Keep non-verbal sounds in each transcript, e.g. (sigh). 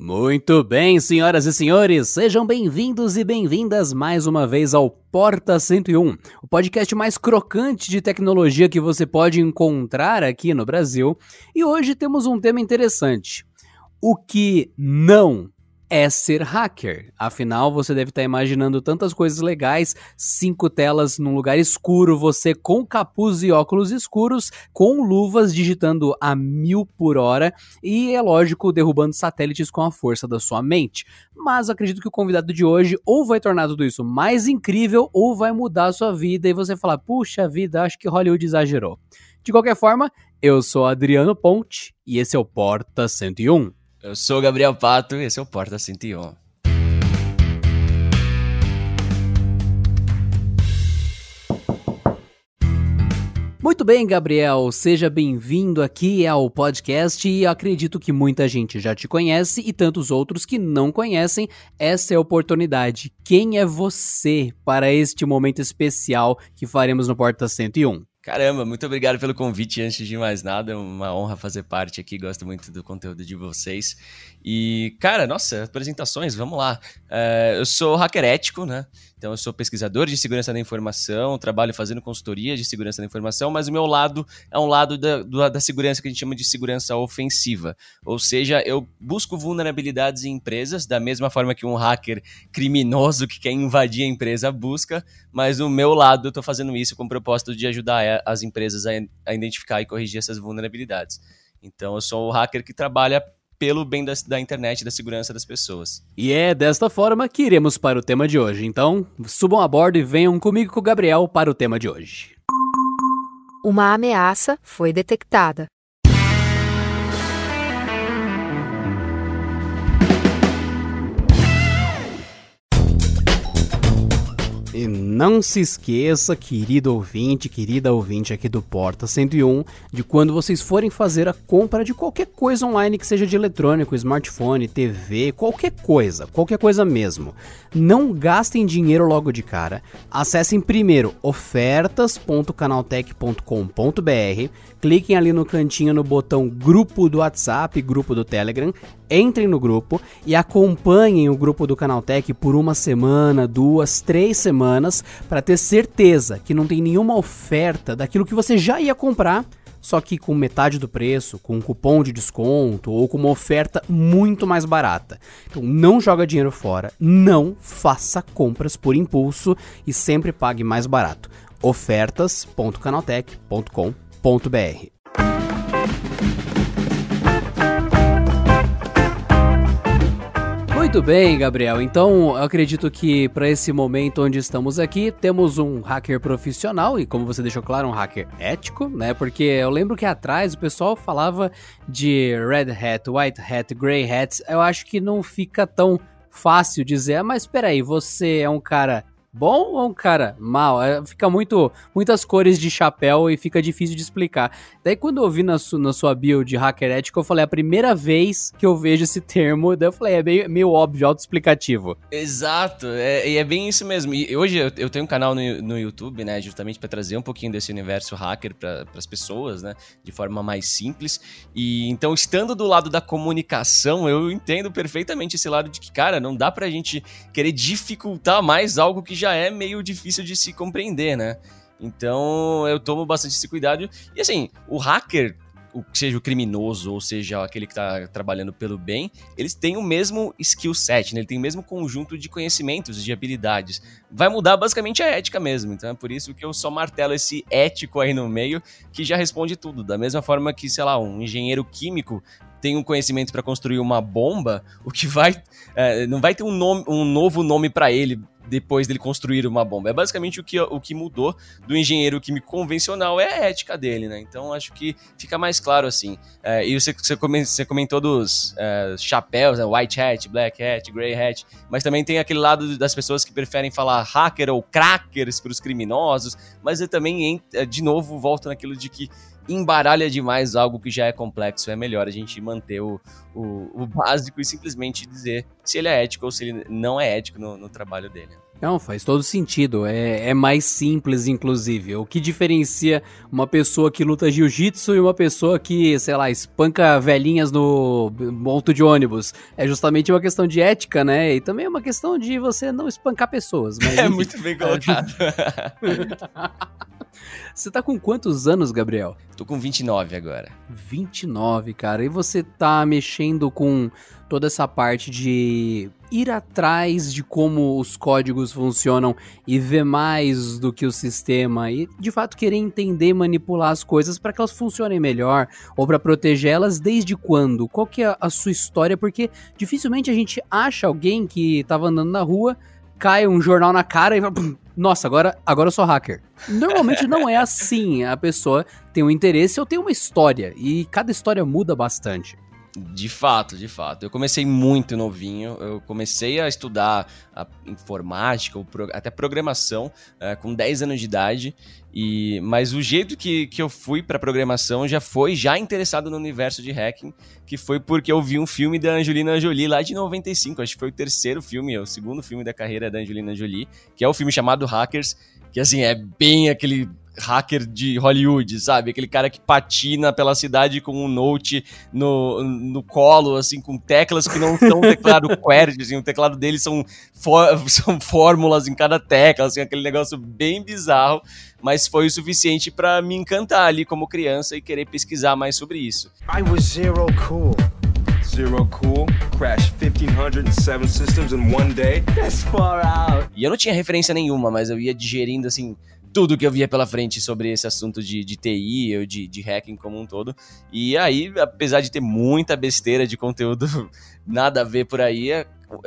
Muito bem, senhoras e senhores, sejam bem-vindos e bem-vindas mais uma vez ao Porta 101, o podcast mais crocante de tecnologia que você pode encontrar aqui no Brasil. E hoje temos um tema interessante: o que não é ser hacker. Afinal, você deve estar imaginando tantas coisas legais, cinco telas num lugar escuro, você com capuz e óculos escuros, com luvas digitando a mil por hora e, é lógico, derrubando satélites com a força da sua mente. Mas acredito que o convidado de hoje ou vai tornar tudo isso mais incrível ou vai mudar a sua vida e você falar, puxa vida, acho que Hollywood exagerou. De qualquer forma, eu sou Adriano Ponte e esse é o Porta 101. Eu sou Gabriel Pato e esse é o Porta 101. Muito bem, Gabriel, seja bem-vindo aqui ao podcast e acredito que muita gente já te conhece e tantos outros que não conhecem. Essa é a oportunidade. Quem é você para este momento especial que faremos no Porta 101? Caramba, muito obrigado pelo convite. Antes de mais nada, é uma honra fazer parte aqui. Gosto muito do conteúdo de vocês. E, cara, nossa, apresentações, vamos lá. Uh, eu sou hacker ético, né? Então, eu sou pesquisador de segurança da informação, trabalho fazendo consultoria de segurança da informação, mas o meu lado é um lado da, da segurança que a gente chama de segurança ofensiva. Ou seja, eu busco vulnerabilidades em empresas, da mesma forma que um hacker criminoso que quer invadir a empresa busca, mas no meu lado eu estou fazendo isso com o propósito de ajudar as empresas a, a identificar e corrigir essas vulnerabilidades. Então, eu sou o hacker que trabalha pelo bem da, da internet e da segurança das pessoas. E é desta forma que iremos para o tema de hoje. Então, subam a bordo e venham comigo com o Gabriel para o tema de hoje. Uma ameaça foi detectada. E não se esqueça, querido ouvinte, querida ouvinte aqui do Porta 101, de quando vocês forem fazer a compra de qualquer coisa online que seja de eletrônico, smartphone, TV, qualquer coisa, qualquer coisa mesmo. Não gastem dinheiro logo de cara. Acessem primeiro ofertas.canaltech.com.br, cliquem ali no cantinho no botão grupo do WhatsApp, grupo do Telegram, entrem no grupo e acompanhem o grupo do Canaltech por uma semana, duas, três semanas para ter certeza que não tem nenhuma oferta daquilo que você já ia comprar, só que com metade do preço, com um cupom de desconto ou com uma oferta muito mais barata. Então não joga dinheiro fora, não faça compras por impulso e sempre pague mais barato. ofertas.canaltech.com.br Muito bem, Gabriel. Então, acredito que para esse momento onde estamos aqui, temos um hacker profissional e, como você deixou claro, um hacker ético, né? Porque eu lembro que atrás o pessoal falava de red hat, white hat, grey hat. Eu acho que não fica tão fácil dizer, ah, mas peraí, você é um cara bom ou um cara mal? É, fica muito muitas cores de chapéu e fica difícil de explicar. Daí quando eu vi na, su, na sua bio de hacker ético, eu falei, é a primeira vez que eu vejo esse termo, daí eu falei, é meio, meio óbvio, autoexplicativo. Exato, é, e é bem isso mesmo. E hoje eu, eu tenho um canal no, no YouTube, né, justamente para trazer um pouquinho desse universo hacker para as pessoas, né, de forma mais simples. E então, estando do lado da comunicação, eu entendo perfeitamente esse lado de que, cara, não dá pra gente querer dificultar mais algo que já é meio difícil de se compreender, né? Então eu tomo bastante esse cuidado. E assim, o hacker, o, seja o criminoso ou seja aquele que está trabalhando pelo bem, eles têm o mesmo skill set, né? ele tem o mesmo conjunto de conhecimentos, de habilidades. Vai mudar basicamente a ética mesmo. Então é por isso que eu só martelo esse ético aí no meio, que já responde tudo. Da mesma forma que, sei lá, um engenheiro químico tem um conhecimento para construir uma bomba, o que vai. É, não vai ter um, nome, um novo nome para ele depois dele construir uma bomba. É basicamente o que, o que mudou do engenheiro químico convencional é a ética dele, né? Então acho que fica mais claro assim. É, e você, você comentou dos é, chapéus, né? White hat, black hat, grey hat, mas também tem aquele lado das pessoas que preferem falar hacker ou crackers para os criminosos, mas eu também, de novo, volto naquilo de que embaralha demais algo que já é complexo. É melhor a gente manter o, o, o básico e simplesmente dizer se ele é ético ou se ele não é ético no, no trabalho dele. Não, faz todo sentido. É, é mais simples, inclusive. O que diferencia uma pessoa que luta jiu-jitsu e uma pessoa que, sei lá, espanca velhinhas no ponto de ônibus? É justamente uma questão de ética, né? E também é uma questão de você não espancar pessoas. Mas, (laughs) é muito bem colocado. (laughs) Você tá com quantos anos, Gabriel? Tô com 29 agora. 29, cara. E você tá mexendo com toda essa parte de ir atrás de como os códigos funcionam e ver mais do que o sistema e de fato querer entender manipular as coisas para que elas funcionem melhor ou para protegê-las desde quando? Qual que é a sua história? Porque dificilmente a gente acha alguém que estava andando na rua, cai um jornal na cara e nossa, agora, agora eu sou hacker. Normalmente não é (laughs) assim. A pessoa tem um interesse ou tem uma história. E cada história muda bastante. De fato, de fato. Eu comecei muito novinho. Eu comecei a estudar a informática, até programação, é, com 10 anos de idade. E, mas o jeito que, que eu fui para programação já foi já interessado no universo de hacking, que foi porque eu vi um filme da Angelina Jolie lá de 95. Acho que foi o terceiro filme, o segundo filme da carreira da Angelina Jolie, que é o filme chamado Hackers, que assim é bem aquele hacker de Hollywood, sabe? Aquele cara que patina pela cidade com um note no, no colo, assim, com teclas que não são teclado (laughs) QWERTY, assim, o teclado dele são, (laughs) são fórmulas em cada tecla, assim, aquele negócio bem bizarro, mas foi o suficiente para me encantar ali como criança e querer pesquisar mais sobre isso. I was zero cool. Zero cool, crash 1507 systems in one day. That's far out. E eu não tinha referência nenhuma, mas eu ia digerindo assim tudo que eu via pela frente sobre esse assunto de, de TI ou de, de hacking como um todo. E aí, apesar de ter muita besteira de conteúdo (laughs) nada a ver por aí, é,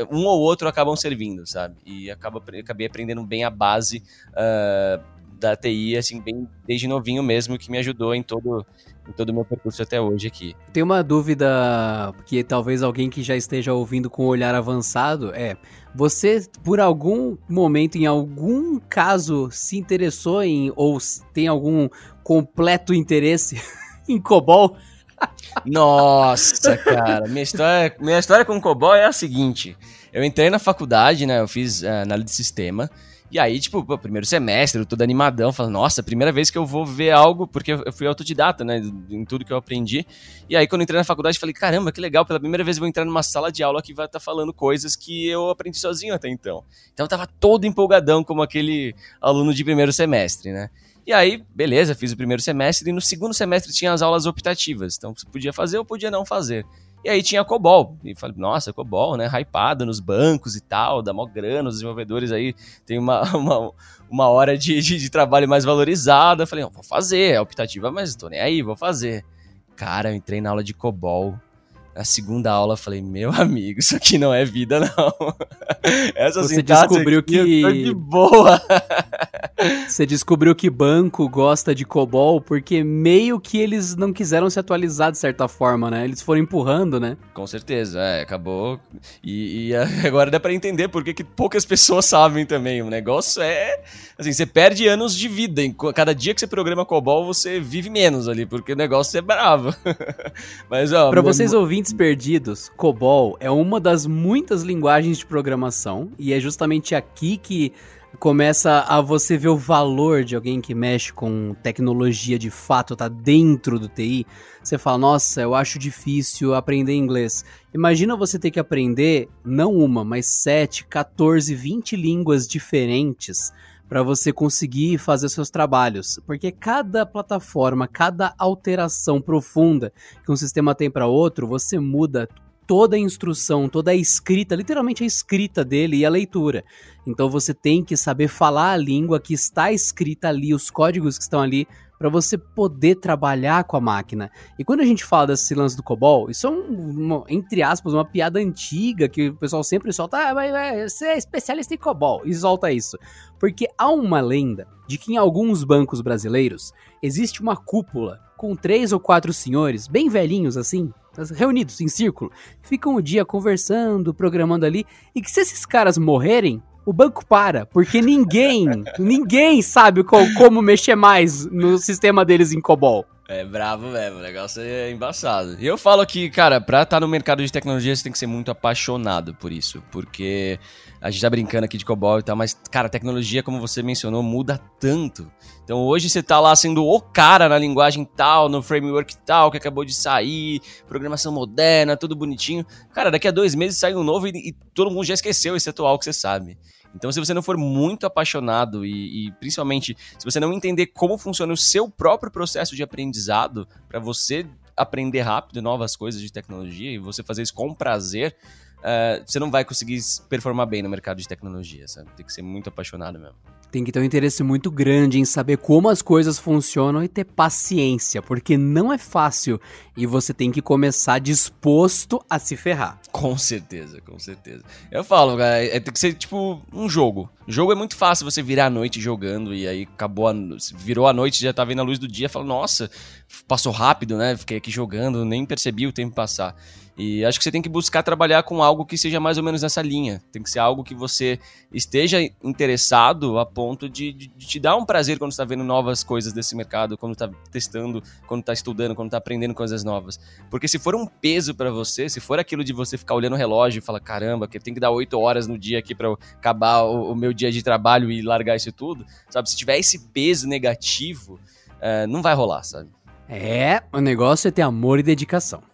um ou outro acabam servindo, sabe? E acaba, acabei aprendendo bem a base uh, da TI, assim, bem desde novinho mesmo, que me ajudou em todo em todo o meu percurso até hoje aqui. Tem uma dúvida que talvez alguém que já esteja ouvindo com um olhar avançado é: você por algum momento, em algum caso, se interessou em ou tem algum completo interesse (laughs) em COBOL? Nossa, cara, minha história, minha história com COBOL é a seguinte: eu entrei na faculdade, né? Eu fiz uh, análise de sistema. E aí, tipo, pô, primeiro semestre, eu todo animadão, falando, nossa, primeira vez que eu vou ver algo, porque eu fui autodidata, né, em tudo que eu aprendi. E aí, quando entrei na faculdade, falei, caramba, que legal, pela primeira vez eu vou entrar numa sala de aula que vai estar tá falando coisas que eu aprendi sozinho até então. Então eu tava todo empolgadão como aquele aluno de primeiro semestre, né. E aí, beleza, fiz o primeiro semestre e no segundo semestre tinha as aulas optativas. Então você podia fazer ou podia não fazer. E aí tinha COBOL. E falei, nossa, COBOL, né? Hypado nos bancos e tal, dá mó grana, os desenvolvedores aí tem uma, (laughs) uma, uma hora de, de, de trabalho mais valorizada. Falei, vou fazer, é optativa, mas tô nem aí, vou fazer. Cara, eu entrei na aula de COBOL. Na segunda aula, eu falei, meu amigo, isso aqui não é vida, não. (laughs) Essa Você descobriu que. de boa. (laughs) (laughs) Você descobriu que banco gosta de COBOL porque meio que eles não quiseram se atualizar de certa forma, né? Eles foram empurrando, né? Com certeza, é, acabou. E, e agora dá para entender porque que poucas pessoas sabem também. O negócio é. Assim, você perde anos de vida. Cada dia que você programa COBOL, você vive menos ali, porque o negócio é bravo. Mas, ó. Pra vocês ouvintes perdidos, COBOL é uma das muitas linguagens de programação e é justamente aqui que começa a você ver o valor de alguém que mexe com tecnologia de fato, tá dentro do TI, você fala, nossa, eu acho difícil aprender inglês. Imagina você ter que aprender não uma, mas 7, 14, 20 línguas diferentes para você conseguir fazer seus trabalhos, porque cada plataforma, cada alteração profunda que um sistema tem para outro, você muda toda a instrução, toda a escrita, literalmente a escrita dele e a leitura. Então você tem que saber falar a língua que está escrita ali, os códigos que estão ali para você poder trabalhar com a máquina. E quando a gente fala desse lance do COBOL, isso é, um, uma, entre aspas, uma piada antiga que o pessoal sempre solta, ah, mas, mas, você é especialista em COBOL, e solta isso. Porque há uma lenda de que em alguns bancos brasileiros existe uma cúpula com três ou quatro senhores, bem velhinhos assim, reunidos em círculo, ficam o dia conversando, programando ali, e que se esses caras morrerem, o banco para, porque ninguém, ninguém sabe qual, como mexer mais no sistema deles em COBOL. É bravo mesmo, o negócio é embaçado. E eu falo que, cara, pra estar tá no mercado de tecnologia, você tem que ser muito apaixonado por isso. Porque a gente tá brincando aqui de COBOL e tal, mas, cara, tecnologia, como você mencionou, muda tanto. Então hoje você tá lá sendo o cara na linguagem tal, no framework tal, que acabou de sair, programação moderna, tudo bonitinho. Cara, daqui a dois meses sai um novo e, e todo mundo já esqueceu esse atual que você sabe. Então, se você não for muito apaixonado e, e, principalmente se você não entender como funciona o seu próprio processo de aprendizado, para você aprender rápido novas coisas de tecnologia e você fazer isso com prazer, uh, você não vai conseguir performar bem no mercado de tecnologia, sabe? Tem que ser muito apaixonado mesmo. Tem que ter um interesse muito grande em saber como as coisas funcionam e ter paciência, porque não é fácil e você tem que começar disposto a se ferrar. Com certeza, com certeza. Eu falo, cara, é, tem que ser tipo um jogo. Jogo é muito fácil você virar a noite jogando e aí acabou, a, virou a noite, já tá vendo a luz do dia, fala, nossa, passou rápido, né? Fiquei aqui jogando, nem percebi o tempo passar. E acho que você tem que buscar trabalhar com algo que seja mais ou menos nessa linha. Tem que ser algo que você esteja interessado a ponto de, de, de te dar um prazer quando está vendo novas coisas desse mercado, quando está testando, quando está estudando, quando está aprendendo coisas novas. Porque se for um peso para você, se for aquilo de você ficar olhando o relógio e falar, caramba, que tem que dar oito horas no dia aqui para acabar o, o, meu dia de trabalho e largar isso tudo, sabe? Se tiver esse peso negativo, uh, não vai rolar, sabe? É, o negócio é ter amor e dedicação.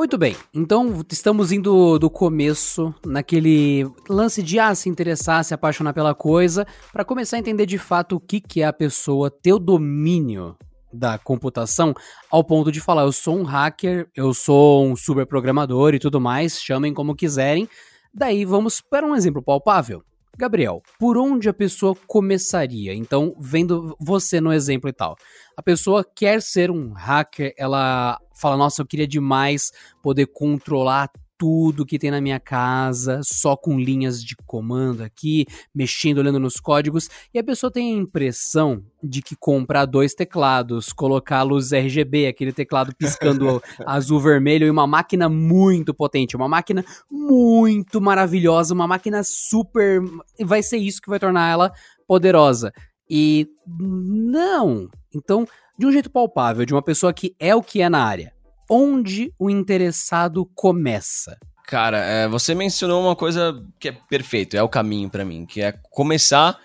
Muito bem, então estamos indo do começo, naquele lance de ah, se interessar, se apaixonar pela coisa, para começar a entender de fato o que, que é a pessoa ter o domínio da computação ao ponto de falar: eu sou um hacker, eu sou um super programador e tudo mais, chamem como quiserem. Daí vamos para um exemplo palpável. Gabriel, por onde a pessoa começaria? Então, vendo você no exemplo e tal. A pessoa quer ser um hacker, ela fala: Nossa, eu queria demais poder controlar tudo que tem na minha casa, só com linhas de comando aqui, mexendo, olhando nos códigos, e a pessoa tem a impressão de que comprar dois teclados, colocar luz RGB, aquele teclado piscando (laughs) azul vermelho e uma máquina muito potente, uma máquina muito maravilhosa, uma máquina super, vai ser isso que vai tornar ela poderosa. E não. Então, de um jeito palpável, de uma pessoa que é o que é na área, onde o interessado começa? Cara, é, você mencionou uma coisa que é perfeito, é o caminho para mim, que é começar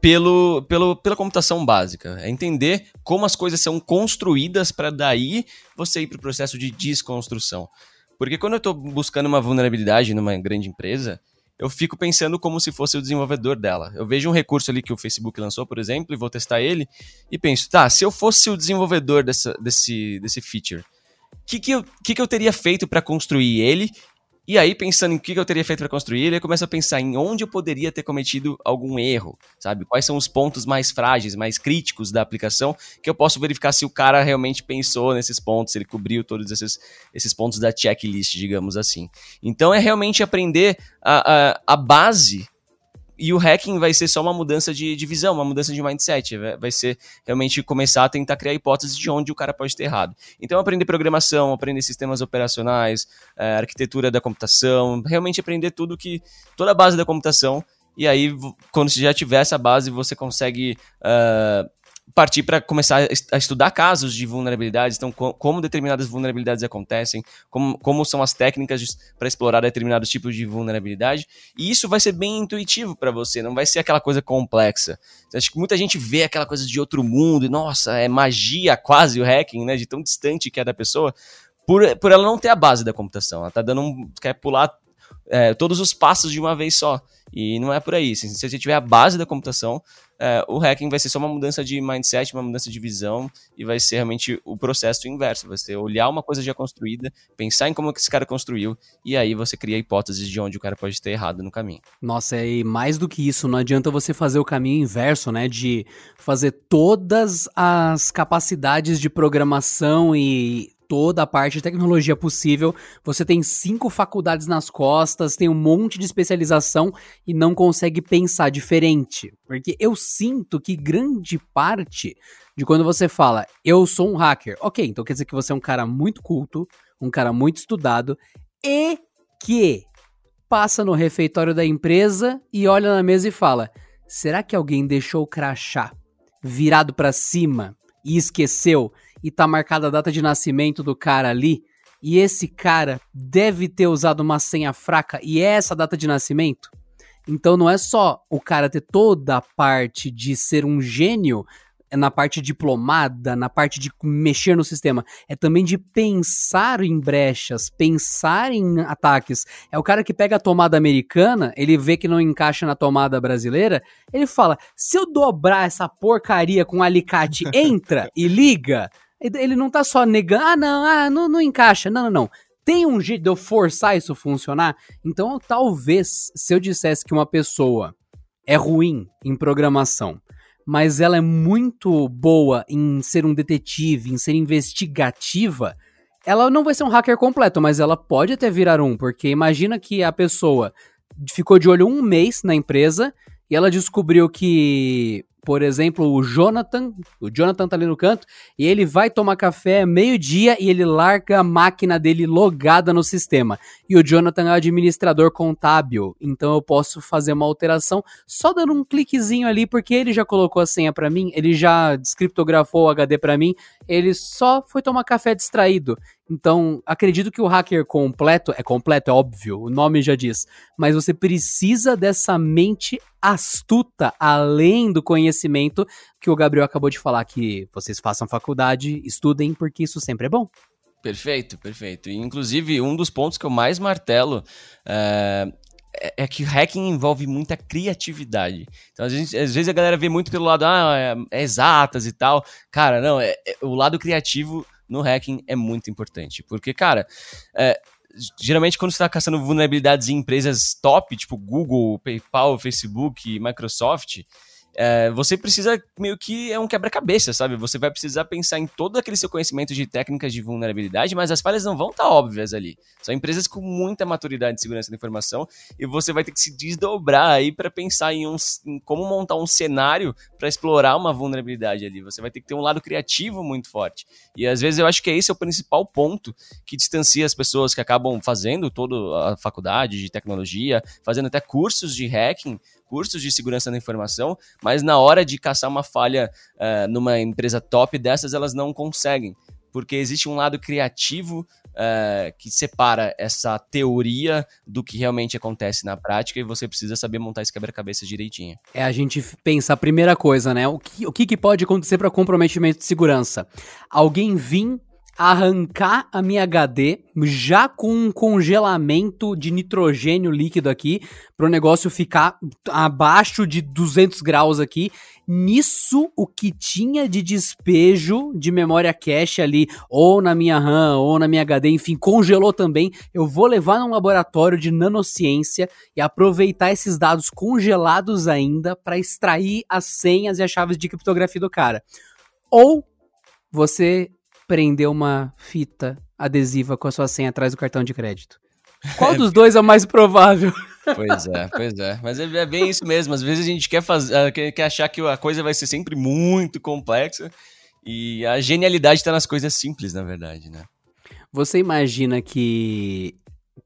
pelo, pelo, pela computação básica. É entender como as coisas são construídas para daí você ir para o processo de desconstrução. Porque quando eu estou buscando uma vulnerabilidade numa grande empresa, eu fico pensando como se fosse o desenvolvedor dela. Eu vejo um recurso ali que o Facebook lançou, por exemplo, e vou testar ele, e penso, tá, se eu fosse o desenvolvedor dessa, desse, desse feature, que, que, eu, que, que eu teria feito para construir ele? E aí, pensando em o que, que eu teria feito para construir ele, eu começo a pensar em onde eu poderia ter cometido algum erro, sabe? Quais são os pontos mais frágeis, mais críticos da aplicação, que eu posso verificar se o cara realmente pensou nesses pontos, se ele cobriu todos esses, esses pontos da checklist, digamos assim. Então, é realmente aprender a, a, a base e o hacking vai ser só uma mudança de, de visão, uma mudança de mindset. Vai ser realmente começar a tentar criar hipóteses de onde o cara pode ter errado. Então, aprender programação, aprender sistemas operacionais, é, arquitetura da computação, realmente aprender tudo que. toda a base da computação. E aí, quando você já tiver essa base, você consegue uh, partir para começar a estudar casos de vulnerabilidades, então como determinadas vulnerabilidades acontecem, como, como são as técnicas para explorar determinados tipos de vulnerabilidade, e isso vai ser bem intuitivo para você, não vai ser aquela coisa complexa. Acho que muita gente vê aquela coisa de outro mundo, e nossa, é magia quase o hacking, né, de tão distante que é da pessoa, por, por ela não ter a base da computação, ela tá dando um, quer pular é, todos os passos de uma vez só. E não é por aí. Se você tiver a base da computação, é, o hacking vai ser só uma mudança de mindset, uma mudança de visão, e vai ser realmente o processo inverso. Você olhar uma coisa já construída, pensar em como que esse cara construiu, e aí você cria hipóteses de onde o cara pode ter errado no caminho. Nossa, e mais do que isso, não adianta você fazer o caminho inverso, né? De fazer todas as capacidades de programação e toda a parte de tecnologia possível. Você tem cinco faculdades nas costas, tem um monte de especialização e não consegue pensar diferente. Porque eu sinto que grande parte de quando você fala, eu sou um hacker, ok, então quer dizer que você é um cara muito culto, um cara muito estudado e que passa no refeitório da empresa e olha na mesa e fala: será que alguém deixou o crachá virado para cima e esqueceu e tá marcada a data de nascimento do cara ali? E esse cara deve ter usado uma senha fraca e é essa data de nascimento? Então não é só o cara ter toda a parte de ser um gênio é na parte diplomada, na parte de mexer no sistema, é também de pensar em brechas, pensar em ataques. É o cara que pega a tomada americana, ele vê que não encaixa na tomada brasileira, ele fala: se eu dobrar essa porcaria com um alicate, (laughs) entra e liga. Ele não tá só negando, ah, não, ah, não, não encaixa. Não, não, não. Tem um jeito de eu forçar isso funcionar? Então, talvez, se eu dissesse que uma pessoa é ruim em programação, mas ela é muito boa em ser um detetive, em ser investigativa, ela não vai ser um hacker completo, mas ela pode até virar um, porque imagina que a pessoa ficou de olho um mês na empresa e ela descobriu que por exemplo, o Jonathan, o Jonathan tá ali no canto, e ele vai tomar café meio-dia e ele larga a máquina dele logada no sistema. E o Jonathan é administrador contábil, então eu posso fazer uma alteração só dando um cliquezinho ali, porque ele já colocou a senha para mim, ele já descriptografou o HD para mim, ele só foi tomar café distraído. Então, acredito que o hacker completo, é completo, é óbvio, o nome já diz, mas você precisa dessa mente astuta, além do conhecimento que o Gabriel acabou de falar, que vocês façam faculdade, estudem, porque isso sempre é bom. Perfeito, perfeito. E, inclusive, um dos pontos que eu mais martelo é, é que hacking envolve muita criatividade. Então, às vezes, às vezes a galera vê muito pelo lado, ah, é, é exatas e tal. Cara, não, é, é o lado criativo no hacking é muito importante. Porque, cara, é, geralmente quando você está caçando vulnerabilidades em empresas top, tipo Google, PayPal, Facebook, Microsoft, é, você precisa meio que é um quebra-cabeça, sabe? Você vai precisar pensar em todo aquele seu conhecimento de técnicas de vulnerabilidade, mas as falhas não vão estar tá óbvias ali. São empresas com muita maturidade de segurança da informação e você vai ter que se desdobrar aí para pensar em, um, em como montar um cenário para explorar uma vulnerabilidade ali. Você vai ter que ter um lado criativo muito forte. E às vezes eu acho que esse é o principal ponto que distancia as pessoas que acabam fazendo toda a faculdade de tecnologia, fazendo até cursos de hacking cursos de segurança da informação, mas na hora de caçar uma falha uh, numa empresa top dessas, elas não conseguem, porque existe um lado criativo uh, que separa essa teoria do que realmente acontece na prática e você precisa saber montar esse quebra-cabeça direitinho. É a gente pensa a primeira coisa, né? O que, o que, que pode acontecer para comprometimento de segurança? Alguém vir arrancar a minha HD já com um congelamento de nitrogênio líquido aqui para o negócio ficar abaixo de 200 graus aqui. Nisso, o que tinha de despejo de memória cache ali, ou na minha RAM, ou na minha HD, enfim, congelou também. Eu vou levar num laboratório de nanociência e aproveitar esses dados congelados ainda para extrair as senhas e as chaves de criptografia do cara. Ou você prender uma fita adesiva com a sua senha atrás do cartão de crédito. Qual (laughs) dos dois é o mais provável? Pois é, pois é. Mas é, é bem isso mesmo. Às vezes a gente quer, fazer, ah, quer achar que a coisa vai ser sempre muito complexa e a genialidade está nas coisas simples, na verdade, né? Você imagina que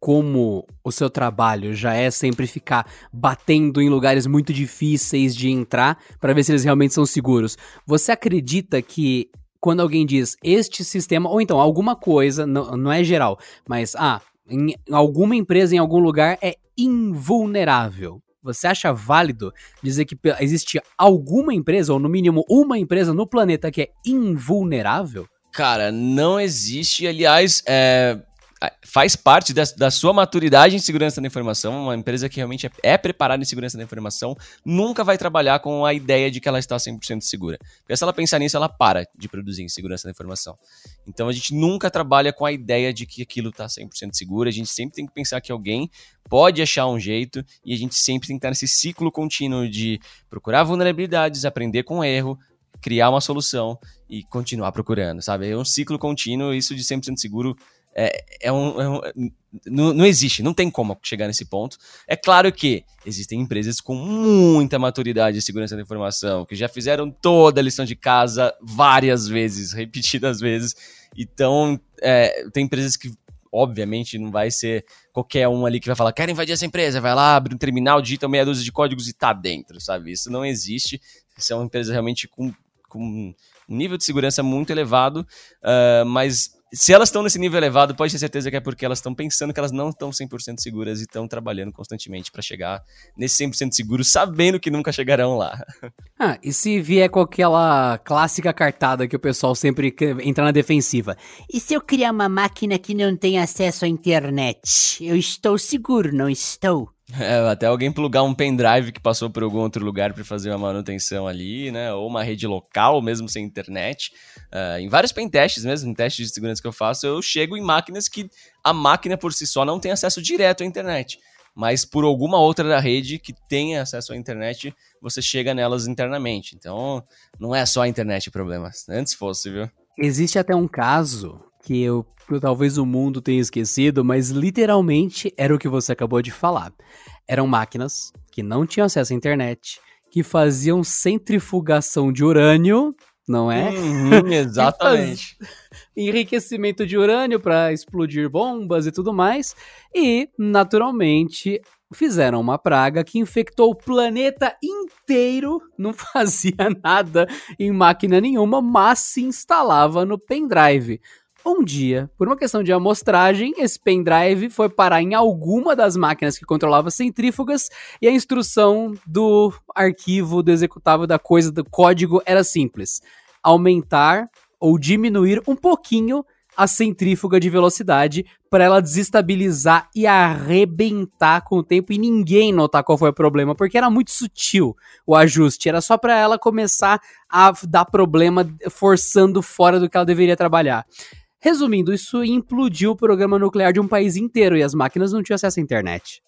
como o seu trabalho já é sempre ficar batendo em lugares muito difíceis de entrar para ver se eles realmente são seguros. Você acredita que quando alguém diz este sistema, ou então alguma coisa, não, não é geral, mas ah, em alguma empresa em algum lugar é invulnerável. Você acha válido dizer que existe alguma empresa, ou no mínimo uma empresa no planeta que é invulnerável? Cara, não existe. Aliás, é, faz parte da, da, sua maturidade em segurança da informação. Uma empresa que realmente é, é, preparada em segurança da informação nunca vai trabalhar com a ideia de que ela está 100% segura. Porque se ela pensar nisso, ela para de produzir em segurança da informação. Então a gente nunca trabalha com a ideia de que aquilo está 100% seguro. A gente sempre tem que pensar que alguém pode achar um jeito e a gente sempre tem que estar nesse ciclo contínuo de procurar vulnerabilidades, aprender com erro, criar uma solução e continuar procurando, sabe? É um ciclo contínuo, isso de 100% seguro é, é, um, é um não, não, existe, não tem como chegar nesse ponto. É claro que existem empresas com muita maturidade de segurança da informação, que já fizeram toda a lição de casa várias vezes, (laughs) repetidas vezes. Então, é, tem empresas que obviamente não vai ser qualquer um ali que vai falar, quero invadir essa empresa, vai lá, abre um terminal, digita meia dúzia de códigos e tá dentro, sabe? Isso não existe. Isso é uma empresa realmente com, com um nível de segurança muito elevado, uh, mas se elas estão nesse nível elevado, pode ter certeza que é porque elas estão pensando que elas não estão 100% seguras e estão trabalhando constantemente para chegar nesse 100% seguro, sabendo que nunca chegarão lá. (laughs) Ah, e se vier com aquela clássica cartada que o pessoal sempre entra na defensiva? E se eu criar uma máquina que não tem acesso à internet? Eu estou seguro, não estou? (laughs) É, até alguém plugar um pendrive que passou por algum outro lugar para fazer uma manutenção ali, né? Ou uma rede local, mesmo sem internet. Uh, em vários pentests mesmo, em testes de segurança que eu faço, eu chego em máquinas que a máquina por si só não tem acesso direto à internet. Mas por alguma outra da rede que tenha acesso à internet, você chega nelas internamente. Então, não é só a internet o problema. Antes fosse, viu? Existe até um caso que eu talvez o mundo tenha esquecido, mas literalmente era o que você acabou de falar. Eram máquinas que não tinham acesso à internet, que faziam centrifugação de urânio, não é? Uhum, (laughs) exatamente. enriquecimento de urânio para explodir bombas e tudo mais. E, naturalmente, fizeram uma praga que infectou o planeta inteiro, não (laughs) fazia nada em máquina nenhuma, mas se instalava no pendrive. Um dia, por uma questão de amostragem, esse pendrive foi parar em alguma das máquinas que controlava centrífugas e a instrução do arquivo do executável da coisa do código era simples: aumentar ou diminuir um pouquinho a centrífuga de velocidade para ela desestabilizar e arrebentar com o tempo e ninguém notar qual foi o problema, porque era muito sutil o ajuste, era só para ela começar a dar problema forçando fora do que ela deveria trabalhar. Resumindo, isso implodiu o programa nuclear de um país inteiro e as máquinas não tinham acesso à internet.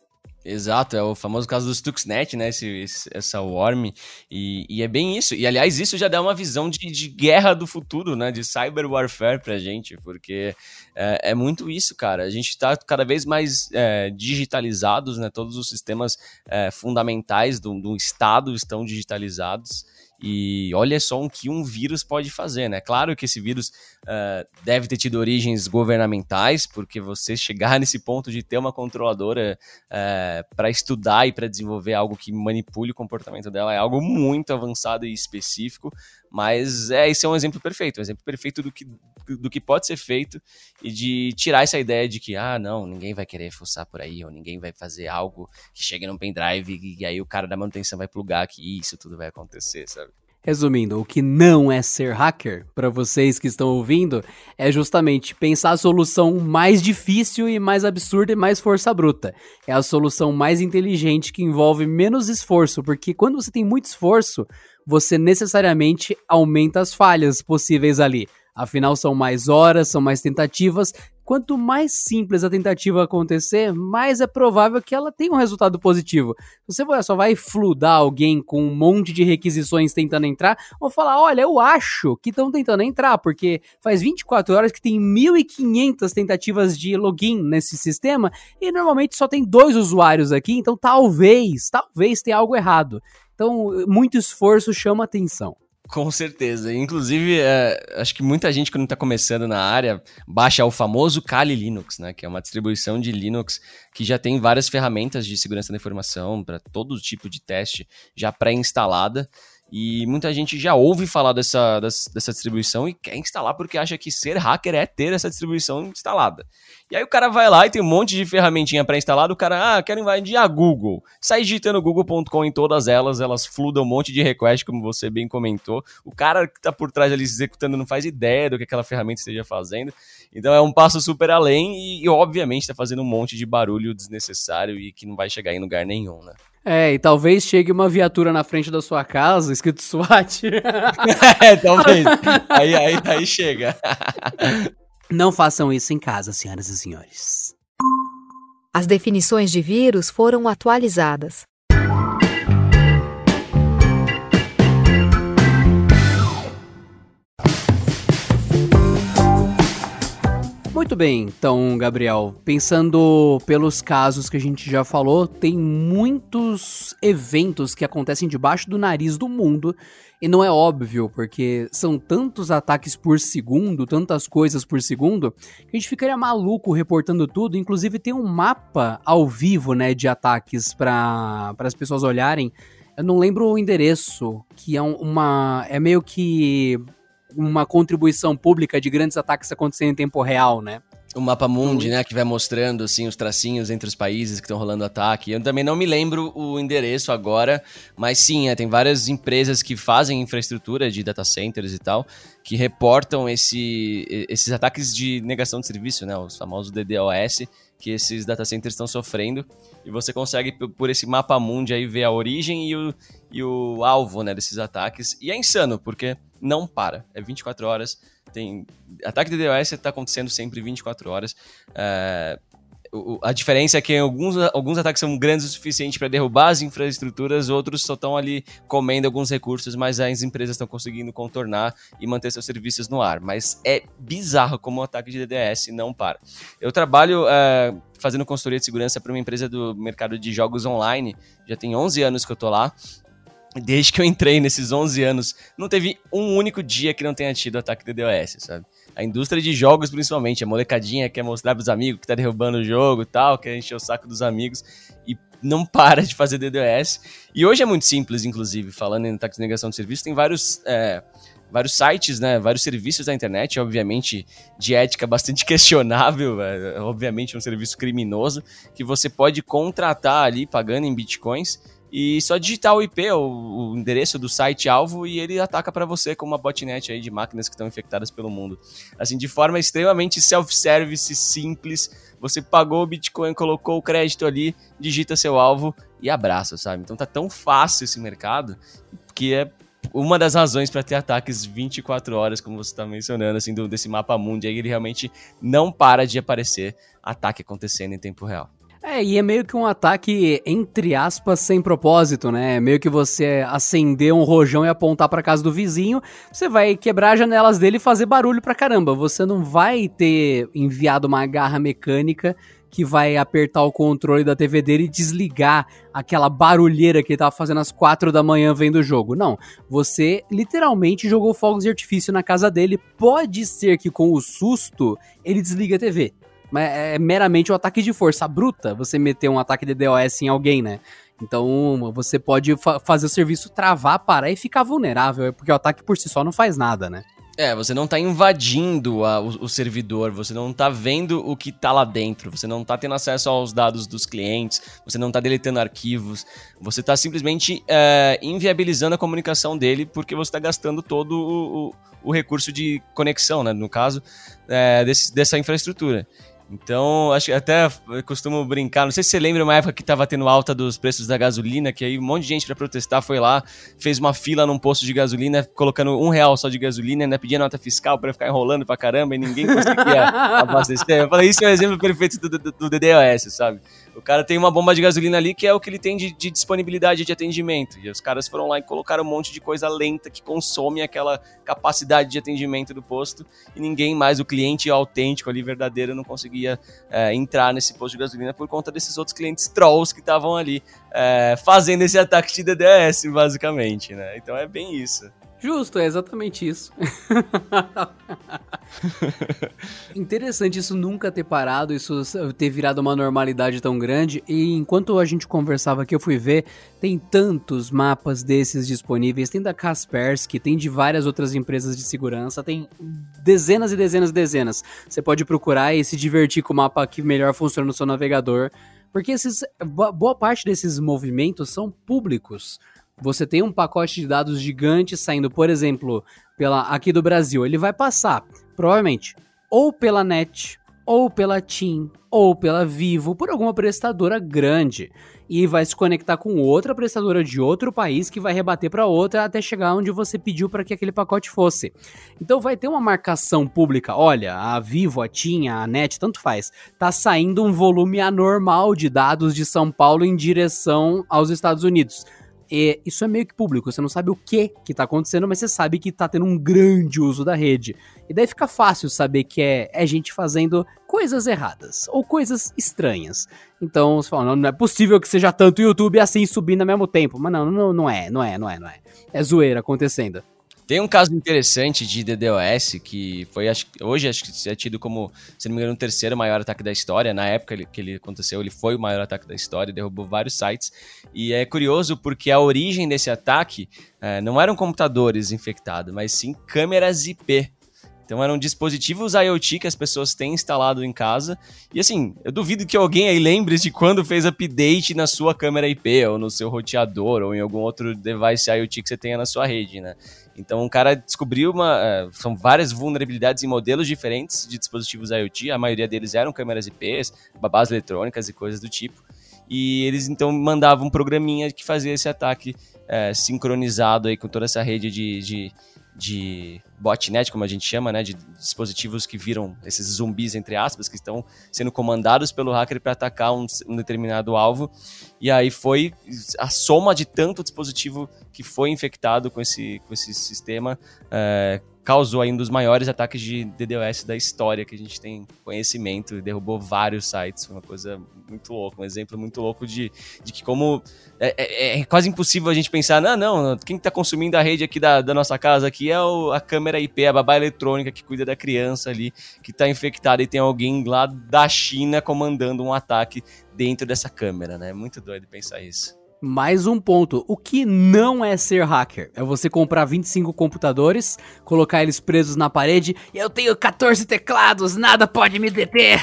Exato, é o famoso caso do Stuxnet, né? Esse, esse, essa worm. E, e, é bem isso. E aliás, isso já dá uma visão de, de guerra do futuro, né? De cyber warfare pra gente, porque é, é muito isso, cara. A gente tá cada vez mais é, digitalizados, né? Todos os sistemas é, fundamentais do, do Estado estão digitalizados. E olha só o que um vírus pode fazer, né? Claro que esse vírus uh, deve ter tido origens governamentais, porque você (laughs) chegar nesse ponto de ter uma controladora uh, eh, para estudar e para desenvolver algo que manipule o comportamento dela é algo muito avançado e específico, mas é, esse é um exemplo perfeito, um exemplo perfeito do que, do que pode ser feito e de tirar essa ideia de que, ah, não, ninguém vai querer fuçar por aí, ou ninguém vai fazer algo que chegue num pendrive e, e aí o cara da manutenção vai plugar que isso tudo vai acontecer, sabe? Resumindo, o que não é ser hacker, para vocês que estão ouvindo, é justamente pensar a solução mais difícil e mais absurda e mais força bruta. É a solução mais inteligente que envolve menos esforço, porque quando você tem muito esforço, você necessariamente aumenta as falhas possíveis ali. Afinal, são mais horas, são mais tentativas. Quanto mais simples a tentativa acontecer, mais é provável que ela tenha um resultado positivo. Você só vai fludar alguém com um monte de requisições tentando entrar, ou falar: olha, eu acho que estão tentando entrar, porque faz 24 horas que tem 1.500 tentativas de login nesse sistema e normalmente só tem dois usuários aqui, então talvez, talvez tenha algo errado. Então, muito esforço chama atenção. Com certeza. Inclusive, é, acho que muita gente, quando está começando na área, baixa o famoso Kali Linux, né? Que é uma distribuição de Linux que já tem várias ferramentas de segurança da informação para todo tipo de teste já pré-instalada. E muita gente já ouve falar dessa, dessa, dessa, distribuição e quer instalar porque acha que ser hacker é ter essa distribuição instalada. E aí o cara vai lá e tem um monte de ferramentinha pré-instalada, o cara, ah, quero invadir a Google. Sai digitando google.com em todas elas, elas fludam um monte de request, como você bem comentou. O cara que tá por trás ali executando não faz ideia do que aquela ferramenta esteja fazendo. Então é um passo super além e, e obviamente está fazendo um monte de barulho desnecessário e que não vai chegar em lugar nenhum, né? É, e talvez chegue uma viatura na frente da sua casa, escrito (laughs) SWAT. é, talvez. Aí, aí, aí chega. Não façam isso em casa, senhoras e senhores. As definições de vírus foram atualizadas. Muito bem, então, Gabriel, pensando pelos casos que a gente já falou, tem muitos eventos que acontecem debaixo do nariz do mundo E não é óbvio, porque são tantos ataques por segundo, tantas coisas por segundo, que a gente ficaria maluco reportando tudo. Inclusive tem um mapa ao vivo, né, de ataques para as pessoas olharem. Eu não lembro o endereço, que é uma é meio que uma contribuição pública de grandes ataques acontecendo em tempo real, né? O mapa mundi, né, que vai mostrando assim os tracinhos entre os países que estão rolando ataque. Eu também não me lembro o endereço agora, mas sim, é, tem várias empresas que fazem infraestrutura de data centers e tal, que reportam esse, esses ataques de negação de serviço, né, os famosos DDoS, que esses data centers estão sofrendo. E você consegue, por esse mapa mundi, aí ver a origem e o, e o alvo né, desses ataques. E é insano, porque não para. É 24 horas tem ataque de DDoS está acontecendo sempre 24 horas. É, a diferença é que alguns, alguns ataques são grandes o suficiente para derrubar as infraestruturas, outros só estão ali comendo alguns recursos, mas as empresas estão conseguindo contornar e manter seus serviços no ar. Mas é bizarro como o ataque de DDoS não para. Eu trabalho é, fazendo consultoria de segurança para uma empresa do mercado de jogos online, já tem 11 anos que eu tô lá, desde que eu entrei nesses 11 anos, não teve um único dia que não tenha tido ataque DDoS, sabe? A indústria de jogos, principalmente, a molecadinha quer mostrar pros amigos que tá derrubando o jogo e tal, quer encher o saco dos amigos e não (laughs) para de fazer DDoS. E hoje é muito simples, inclusive, falando em ataque de negação de serviço, tem vários. É, vários sites, né, vários serviços da internet, obviamente de ética (laughs) bastante questionável, é, obviamente um serviço criminoso, que você pode contratar ali pagando em bitcoins e só digitar o IP, o, o endereço do site alvo, e ele ataca para você com uma botnet aí de máquinas que estão infectadas pelo mundo. Assim, de forma extremamente self-service, simples. Você pagou o Bitcoin, colocou o crédito ali, digita seu alvo e abraça, sabe? Então tá tão fácil esse mercado que é uma das razões para ter ataques 24 horas, como você está mencionando, assim, do, desse mapa mundo, aí ele realmente não para de aparecer ataque acontecendo em tempo real. É, e é meio que um ataque, entre aspas, sem propósito, né? É meio que você acender um rojão e apontar para casa do vizinho, você vai quebrar as janelas dele e fazer barulho pra caramba. Você não vai ter enviado uma garra mecânica que vai apertar o controle da TV dele e desligar aquela barulheira que ele tava fazendo às quatro da manhã vendo o jogo. Não, você literalmente jogou fogos de artifício na casa dele. Pode ser que com o susto ele desliga a TV mas é meramente um ataque de força bruta você meter um ataque de DOS em alguém, né? Então você pode fa fazer o serviço travar, parar e ficar vulnerável, porque o ataque por si só não faz nada, né? É, você não tá invadindo a, o, o, servidor, você não tá vendo o que tá lá dentro, você não tá tendo acesso aos dados dos clientes, você não tá deletando arquivos, você tá simplesmente é, inviabilizando a comunicação dele porque você tá gastando todo o, o, o recurso de conexão, né, no caso, é, desse, dessa infraestrutura. Então, acho que até costumo brincar. Não sei se você lembra uma época que estava tendo alta dos preços da gasolina, que aí um monte de gente para protestar foi lá, fez uma fila num posto de gasolina, colocando um real só de gasolina, né? Pedia nota fiscal para ficar enrolando pra caramba e ninguém conseguia (laughs) abastecer. Eu falei, isso é um exemplo perfeito do, do, do DDoS, sabe? O cara tem uma bomba de gasolina ali que é o que ele tem de, de, disponibilidade de atendimento. E os caras foram lá e colocaram um monte de coisa lenta que consome aquela capacidade de atendimento do posto. E ninguém mais, o cliente autêntico ali, verdadeiro, não conseguia é, entrar nesse posto de gasolina por conta desses outros clientes trolls que estavam ali é, fazendo esse ataque de DDoS, basicamente, né? Então é bem isso. Justo, é exatamente isso. (laughs) Interessante isso nunca ter parado, isso ter virado uma normalidade tão grande. E enquanto a gente conversava aqui, eu fui ver, tem tantos mapas desses disponíveis. Tem da Kaspersky, tem de várias outras empresas de segurança, tem dezenas e dezenas e dezenas. Você pode procurar e se divertir com o mapa que melhor funciona no seu navegador. Porque esses, boa parte desses movimentos são públicos. Você tem um pacote de dados gigante saindo, por exemplo, pela aqui do Brasil. Ele vai passar, provavelmente, ou pela NET, ou pela TIM, ou pela Vivo, por alguma prestadora grande. E vai se conectar com outra prestadora de outro país que vai rebater para outra até chegar onde você pediu para que aquele pacote fosse. Então vai ter uma marcação pública. Olha, a Vivo, a TIM, a NET, tanto faz. Tá saindo um volume anormal de dados de São Paulo em direção aos Estados Unidos E isso é meio que público, você não sabe o que que tá acontecendo, mas você sabe que tá tendo um grande uso da rede. E daí fica fácil saber que é, é gente fazendo coisas erradas ou coisas estranhas. Então você fala, não, não é possível que seja tanto YouTube assim subindo ao mesmo tempo. Mas não, não, não é, não é, não é, não é. É zoeira acontecendo. Tem um caso interessante de DDoS que foi, acho, hoje acho que é tido como, se não me engano, o terceiro maior ataque da história. Na época que ele aconteceu, ele foi o maior ataque da história, derrubou vários sites. E é curioso porque a origem desse ataque é, não eram computadores infectados, mas sim câmeras IP. Então eram dispositivos IoT que as pessoas têm instalado em casa. E assim, eu duvido que alguém aí lembre de quando fez update na sua câmera IP, ou no seu roteador, ou em algum outro device IoT que você tenha na sua rede, né? Então um cara descobriu uma. Uh, são várias vulnerabilidades em modelos diferentes de dispositivos IoT. A maioria deles eram câmeras IPs, babás eletrônicas e coisas do tipo. E eles então mandavam um programinha que fazia esse ataque uh, sincronizado aí com toda essa rede de, de de botnet, como a gente chama, né, de dispositivos que viram esses zumbis entre aspas que estão sendo comandados pelo hacker para atacar um, um, determinado alvo. E aí foi a soma de tanto dispositivo que foi infectado com esse, com esse sistema é, causou aí um dos maiores ataques de DDoS da história que a gente tem conhecimento, derrubou vários sites, uma coisa muito louca, um exemplo muito louco de, de que como é, é, é quase impossível a gente pensar, não, não, quem está consumindo a rede aqui da, da nossa casa aqui é o, a câmera IP, a babá eletrônica que cuida da criança ali, que está infectada e tem alguém lá da China comandando um ataque dentro dessa câmera, né? Muito doido pensar isso. Mais um ponto. O que não é ser hacker? É você comprar 25 computadores, colocar eles presos na parede e eu tenho 14 teclados, nada pode me deter.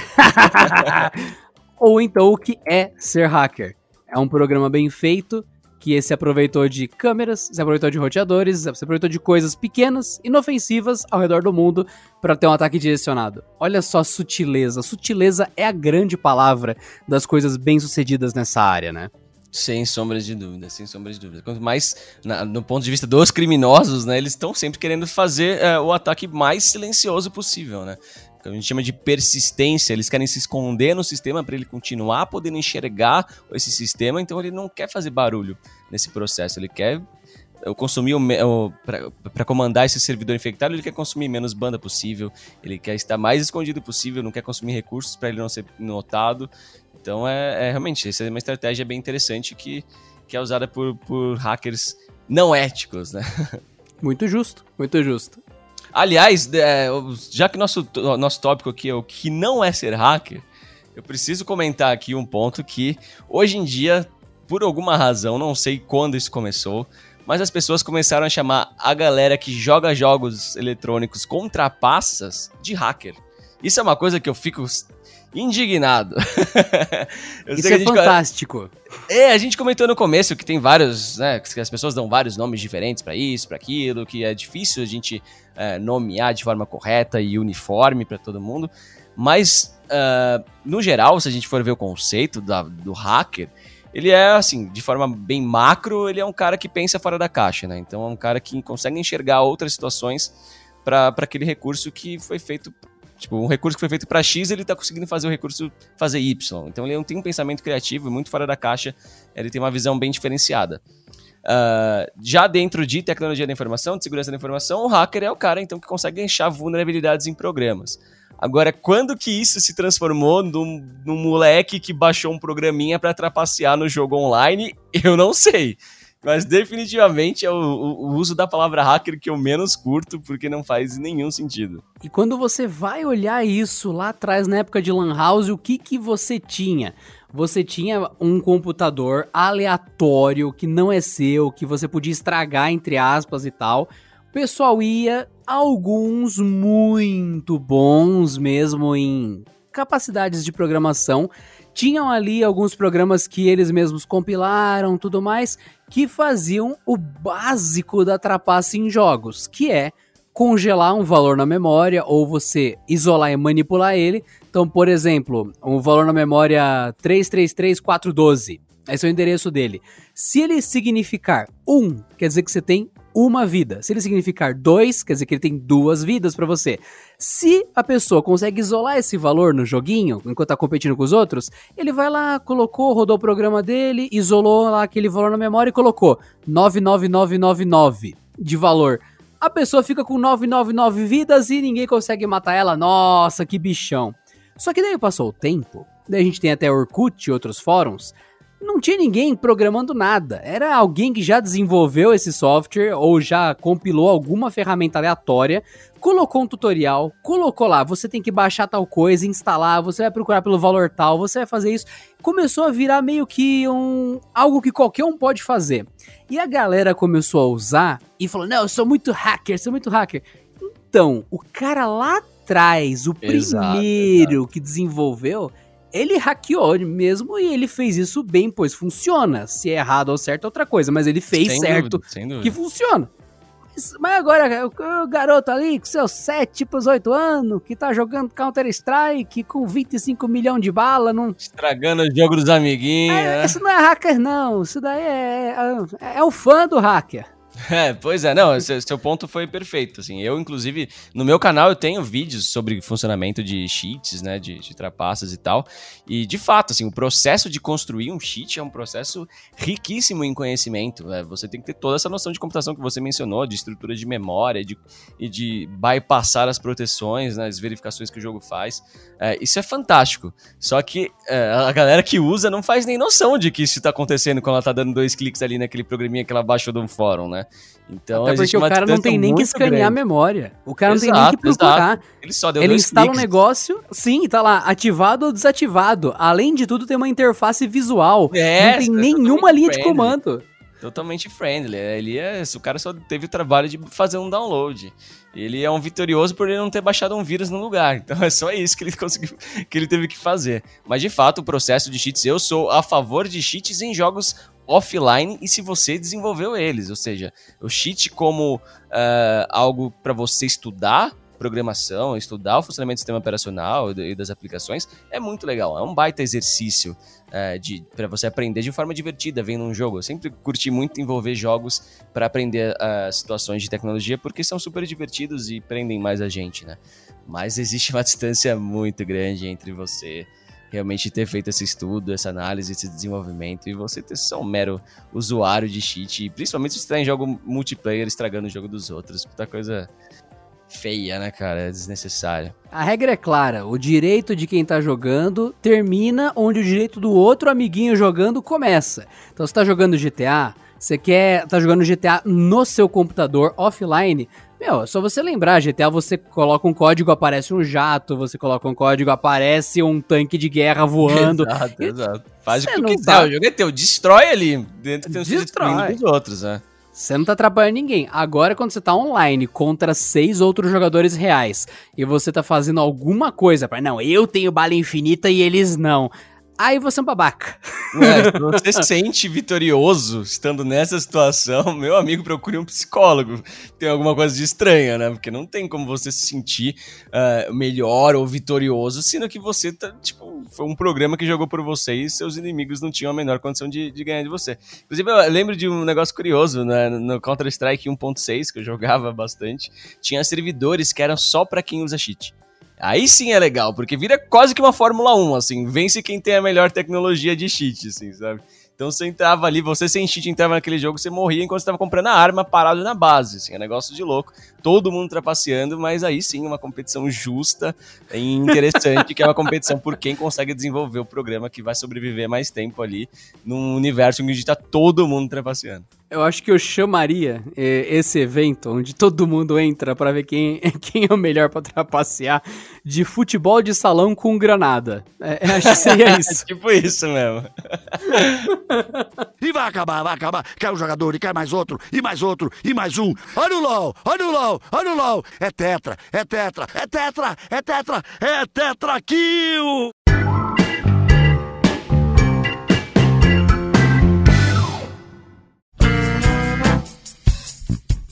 (laughs) Ou então o que é ser hacker? É um programa bem feito que se aproveitou de câmeras, se aproveitou de roteadores, se aproveitou de coisas pequenas, inofensivas ao redor do mundo para ter um ataque direcionado. Olha só a sutileza. Sutileza é a grande palavra das coisas bem-sucedidas nessa área, né? Sem sombras de dúvida, sem sombras de dúvida. Quanto mais, na, no ponto de vista dos criminosos, né, eles estão sempre querendo fazer é, o ataque mais silencioso possível, né? Que a gente chama de persistência. Eles querem se esconder no sistema para ele continuar podendo enxergar esse sistema, então ele não quer fazer barulho nesse processo. Ele quer eu consumir para comandar esse servidor infectado, ele quer consumir menos banda possível, ele quer estar mais escondido possível, não quer consumir recursos para ele não ser notado. Então é, é, realmente essa é uma estratégia bem interessante que, que é usada por, por hackers não éticos, né? (laughs) Muito justo, muito justo. Aliás, é, já que nosso, nosso tópico aqui é o que não é ser hacker, eu preciso comentar aqui um ponto que hoje em dia, por alguma razão, não sei quando isso começou, mas as pessoas começaram a chamar a galera que joga jogos eletrônicos com trapaças de hacker. Isso é uma coisa que eu fico indignado. (laughs) Isso é fantástico. É, a gente comentou no começo que tem vários, né, que as pessoas dão vários nomes diferentes para isso, para aquilo, que é difícil a gente é, nomear de forma correta e uniforme para todo mundo. Mas, uh, no geral, se a gente for ver o conceito da, do hacker, ele é assim, de forma bem macro, ele é um cara que pensa fora da caixa, né? Então é um cara que consegue enxergar outras situações para aquele recurso que foi feito. Tipo, um recurso que foi feito para X, ele está conseguindo fazer o recurso fazer Y. Então ele não tem um pensamento criativo, muito fora da caixa, ele tem uma visão bem diferenciada. Uh, já dentro de tecnologia da informação, de segurança da informação, o hacker é o cara então que consegue achar vulnerabilidades em programas. Agora, quando que isso se transformou num, num moleque que baixou um programinha para trapacear no jogo online? Eu não sei. Mas definitivamente é o, o, uso da palavra hacker que eu menos curto, porque não faz nenhum sentido. E quando você vai olhar isso lá atrás, na época de Lan House, o que, que você tinha? Você tinha um computador aleatório, que não é seu, que você podia estragar, entre aspas e tal. O pessoal ia, alguns muito bons mesmo em capacidades de programação. Tinham ali alguns programas que eles mesmos compilaram, tudo mais, que faziam o básico da trapaça em jogos, que é congelar um valor na memória ou você isolar e manipular ele. Então, por exemplo, um valor na memória 333412. Esse é o endereço dele. Se ele significar 1, quer dizer que você tem uma vida. Se ele significar dois, quer dizer que ele tem duas vidas para você. Se a pessoa consegue isolar esse valor no joguinho, enquanto tá competindo com os outros, ele vai lá, colocou, rodou o programa dele, isolou lá aquele valor na memória e colocou 99999 de valor. A pessoa fica com 999 vidas e ninguém consegue matar ela. Nossa, que bichão. Só que daí passou o tempo, daí a gente tem até Orkut e outros fóruns, não tinha ninguém programando nada. Era alguém que já desenvolveu esse software ou já compilou alguma ferramenta aleatória, colocou um tutorial, colocou lá, você tem que baixar tal coisa, instalar, você vai procurar pelo valor tal, você vai fazer isso. Começou a virar meio que um algo que qualquer um pode fazer. E a galera começou a usar e falou: "Não, eu sou muito hacker, sou muito hacker". Então, o cara lá atrás, o Exato, primeiro exato. que desenvolveu, ele hackeou mesmo e ele fez isso bem, pois funciona. Se é errado ou certo é outra coisa, mas ele fez Sem certo dúvida, dúvida. que funciona. Mas, mas agora, o, o garoto ali com seus 7 pros 8 anos, que tá jogando Counter-Strike com 25 milhões de bala, não. Estragando o jogo dos amiguinhos. É, né? isso não é hacker, não. Isso daí é, é, é o fã do hacker. (laughs) É, pois é, não, seu, seu ponto foi perfeito, assim, eu, inclusive, no meu canal eu tenho vídeos sobre funcionamento de cheats, né, de, de trapaças e tal, e, de fato, assim, o processo de construir um cheat é um processo riquíssimo em conhecimento, né? você tem que ter toda essa noção de computação que você mencionou, de estrutura de memória, de, e de bypassar as proteções, né, as verificações que o jogo faz, É, isso é fantástico, só que é, a galera que usa não faz nem noção de que isso tá acontecendo quando ela tá dando dois cliques ali naquele programinha que ela baixou de um fórum, né, então Até porque o cara não tem nem que escanear a memória. O cara não tem nem Exato, que procurar. Ele só deu Ele instala um cliques. negócio, sim, tá lá, ativado ou desativado. Além de tudo, tem uma interface visual. É, não tem é nenhuma linha de friendly. comando. Totalmente friendly. Ele é, o cara só teve o trabalho de fazer um download. Ele é um vitorioso por ele não ter baixado um vírus no lugar. Então é só isso que ele (laughs) conseguiu, que ele teve que fazer. Mas de fato, o processo de cheats, eu sou a favor de cheats em jogos offline e se você desenvolveu eles, ou seja, o cheat como ah, algo para você estudar programação, estudar o funcionamento do sistema operacional e das aplicações é muito legal. É um baita exercício é, de para você aprender de forma divertida vendo um jogo. Eu sempre curti muito envolver jogos para aprender uh, situações de tecnologia porque são super divertidos e prendem mais a gente, né? Mas existe uma (laughs) distância muito grande entre você realmente ter feito esse estudo, essa análise, esse desenvolvimento e você ter só um mero usuário de cheat, principalmente se você tá em jogo multiplayer estragando o jogo dos outros, puta coisa feia, né, cara? É desnecessária. A regra é clara: o direito de quem tá jogando termina onde o direito do outro amiguinho jogando começa. Então, você tá jogando GTA, você quer. tá jogando GTA no seu computador offline. Meu, só você lembrar, GTA você coloca um código, aparece um jato, você coloca um código, aparece um tanque de guerra voando. (laughs) Exato, E- exato. Faz o que quiser, tá- o jogo é teu, destrói ali, dentro tem Destrói. dos outros, né? Você não tá atrapalhando ninguém. Agora, quando você tá online contra seis outros jogadores reais e você tá fazendo alguma coisa pra. Não, eu tenho bala infinita e eles não. Aí você é um babaca. É, se (laughs) você se sente vitorioso estando nessa situação, (laughs) meu amigo, procure um psicólogo. Tem alguma coisa de estranha, né? Porque não tem como você se sentir ah, melhor ou vitorioso, sendo que você tá, tipo, foi um programa que jogou por você e seus inimigos não tinham a menor condição de, de ganhar de você. Inclusive, eu lembro de um negócio curioso, né? No Counter-Strike 1.6, que eu jogava bastante, tinha servidores que eram só pra quem usa cheat. Aí sim é legal, porque vira quase que uma Fórmula 1, assim, vence quem tem a melhor tecnologia de cheat, assim, sabe? Então você entrava ali, você sem cheat entrava naquele jogo, você morria enquanto você tava comprando a arma parado na base, assim, é negócio de louco. Todo mundo trapaceando, mas aí sim uma competição justa e interessante, que é uma competição por quem consegue desenvolver o programa que vai sobreviver mais tempo ali num universo onde tá todo mundo trapaceando. Eu acho que eu chamaria eh, esse evento, onde todo mundo entra pra ver quem, (laughs) quem é o melhor pra trapacear, de futebol de salão com granada. É, eu acho que seria É (laughs) isso. tipo isso mesmo. E vai acabar, vai acabar. Quer um jogador, e quer mais outro, e mais outro, e mais um. Olha o LOL, olha o LOL, olha o LOL. É tetra, é tetra, é tetra, é tetra, é tetra kill.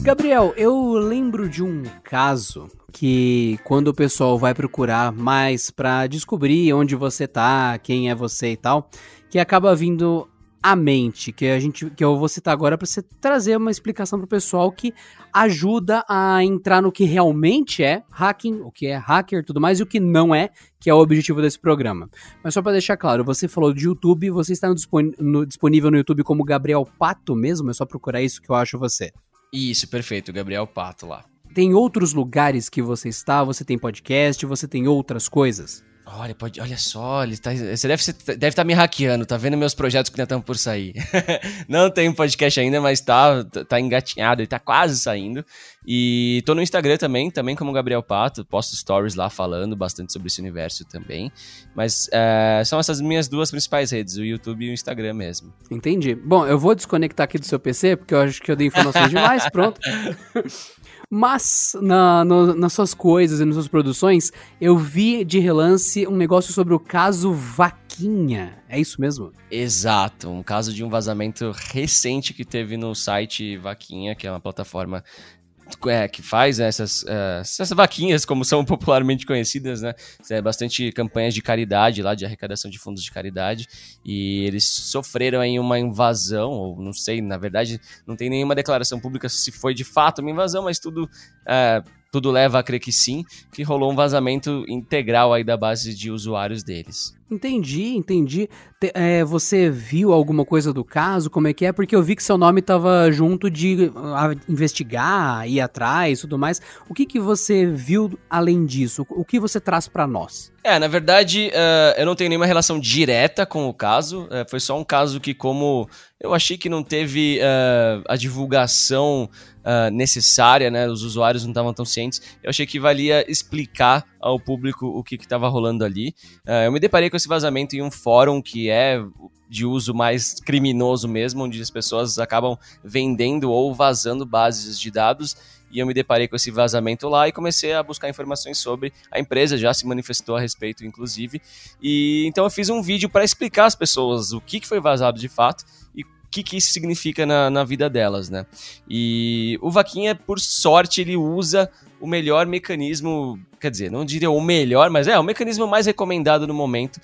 Gabriel, eu lembro de um caso que quando o pessoal vai procurar mais pra descobrir onde você tá, quem é você e tal, que acaba vindo à mente, que a gente que eu vou citar agora para você trazer uma explicação pro pessoal que ajuda a entrar no que realmente é hacking, o que é hacker, tudo mais e o que não é, que é o objetivo desse programa. Mas só para deixar claro, você falou de YouTube, você está no, disponível no YouTube como Gabriel Pato mesmo, é só procurar isso que eu acho você. Isso, perfeito, Gabriel Pato lá. Tem outros lugares que você está? Você tem podcast? Você tem outras coisas? Olha, pode, olha só, ele tá, você deve estar deve tá me hackeando, tá vendo meus projetos que ainda estão por sair. (laughs) não tem podcast ainda, mas tá, tá engatinhado, ele tá quase saindo. E tô no Instagram também, também como Gabriel Pato, posto stories lá falando bastante sobre esse universo também. Mas é, são essas minhas duas principais redes, o YouTube e o Instagram mesmo. Entendi. Bom, eu vou desconectar aqui do seu PC, porque eu acho que eu dei informações demais, pronto. (laughs) Mas na, no, nas suas coisas e nas suas produções, eu vi de relance um negócio sobre o caso Vaquinha. É isso mesmo? Exato, um caso de um vazamento recente que teve no site Vaquinha, que é uma plataforma é, que faz essas, uh, essas vaquinhas, como são (laughs) popularmente conhecidas, né? É bastante campanhas de caridade lá, de arrecadação de fundos de caridade. E eles sofreram aí uma invasão, ou não sei, na verdade, não tem nenhuma declaração pública se foi de fato uma invasão, mas tudo. Uh, tudo leva a crer que sim, que rolou um vazamento integral aí da base de usuários deles. Entendi, entendi. Te, é, você viu alguma coisa do caso? Como é que é? Porque eu vi que seu nome estava junto de a, investigar, ir atrás, tudo mais. O que que você viu além disso? O que você traz para nós? É, na verdade, uh, eu não tenho nenhuma relação direta com o caso. Uh, foi só um caso que, como eu achei que não teve uh, a divulgação uh, necessária, né? Os usuários não estavam tão cientes. Eu achei que valia explicar ao público o que estava rolando ali. Uh, eu me deparei com esse vazamento em um fórum que é de uso mais criminoso mesmo, onde as pessoas acabam vendendo ou vazando bases de dados e eu me deparei com esse vazamento lá e comecei a buscar informações sobre a empresa, já se manifestou a respeito, inclusive. E então eu fiz um vídeo para explicar às pessoas o que, que foi vazado de fato e o que, que isso significa na, na vida delas, né? E o Vaquinha, por sorte, ele usa o melhor mecanismo, quer dizer, não diria o melhor, mas é o mecanismo mais recomendado no momento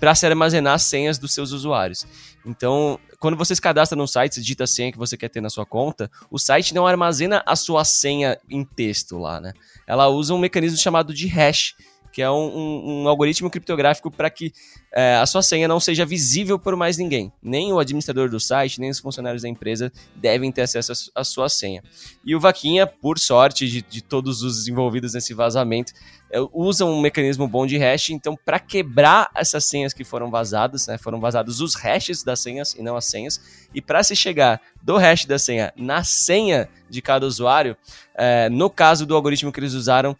para se armazenar as senhas dos seus usuários. Então, quando você se cadastra no site, você digita a senha que você quer ter na sua conta, o site não armazena a sua senha em texto lá, né? Ela usa um mecanismo chamado de hash, que é um, um, um algoritmo criptográfico para que é, a sua senha não seja visível por mais ninguém. Nem o administrador do site, nem os funcionários da empresa devem ter acesso à sua senha. E o Vaquinha, por sorte de, de todos os envolvidos nesse vazamento, é, usa um mecanismo bom de hash. Então, para quebrar essas senhas que foram vazadas, né, foram vazados os hashes das senhas e não as senhas. E para se chegar do hash da senha na senha de cada usuário, é, no caso do algoritmo que eles usaram,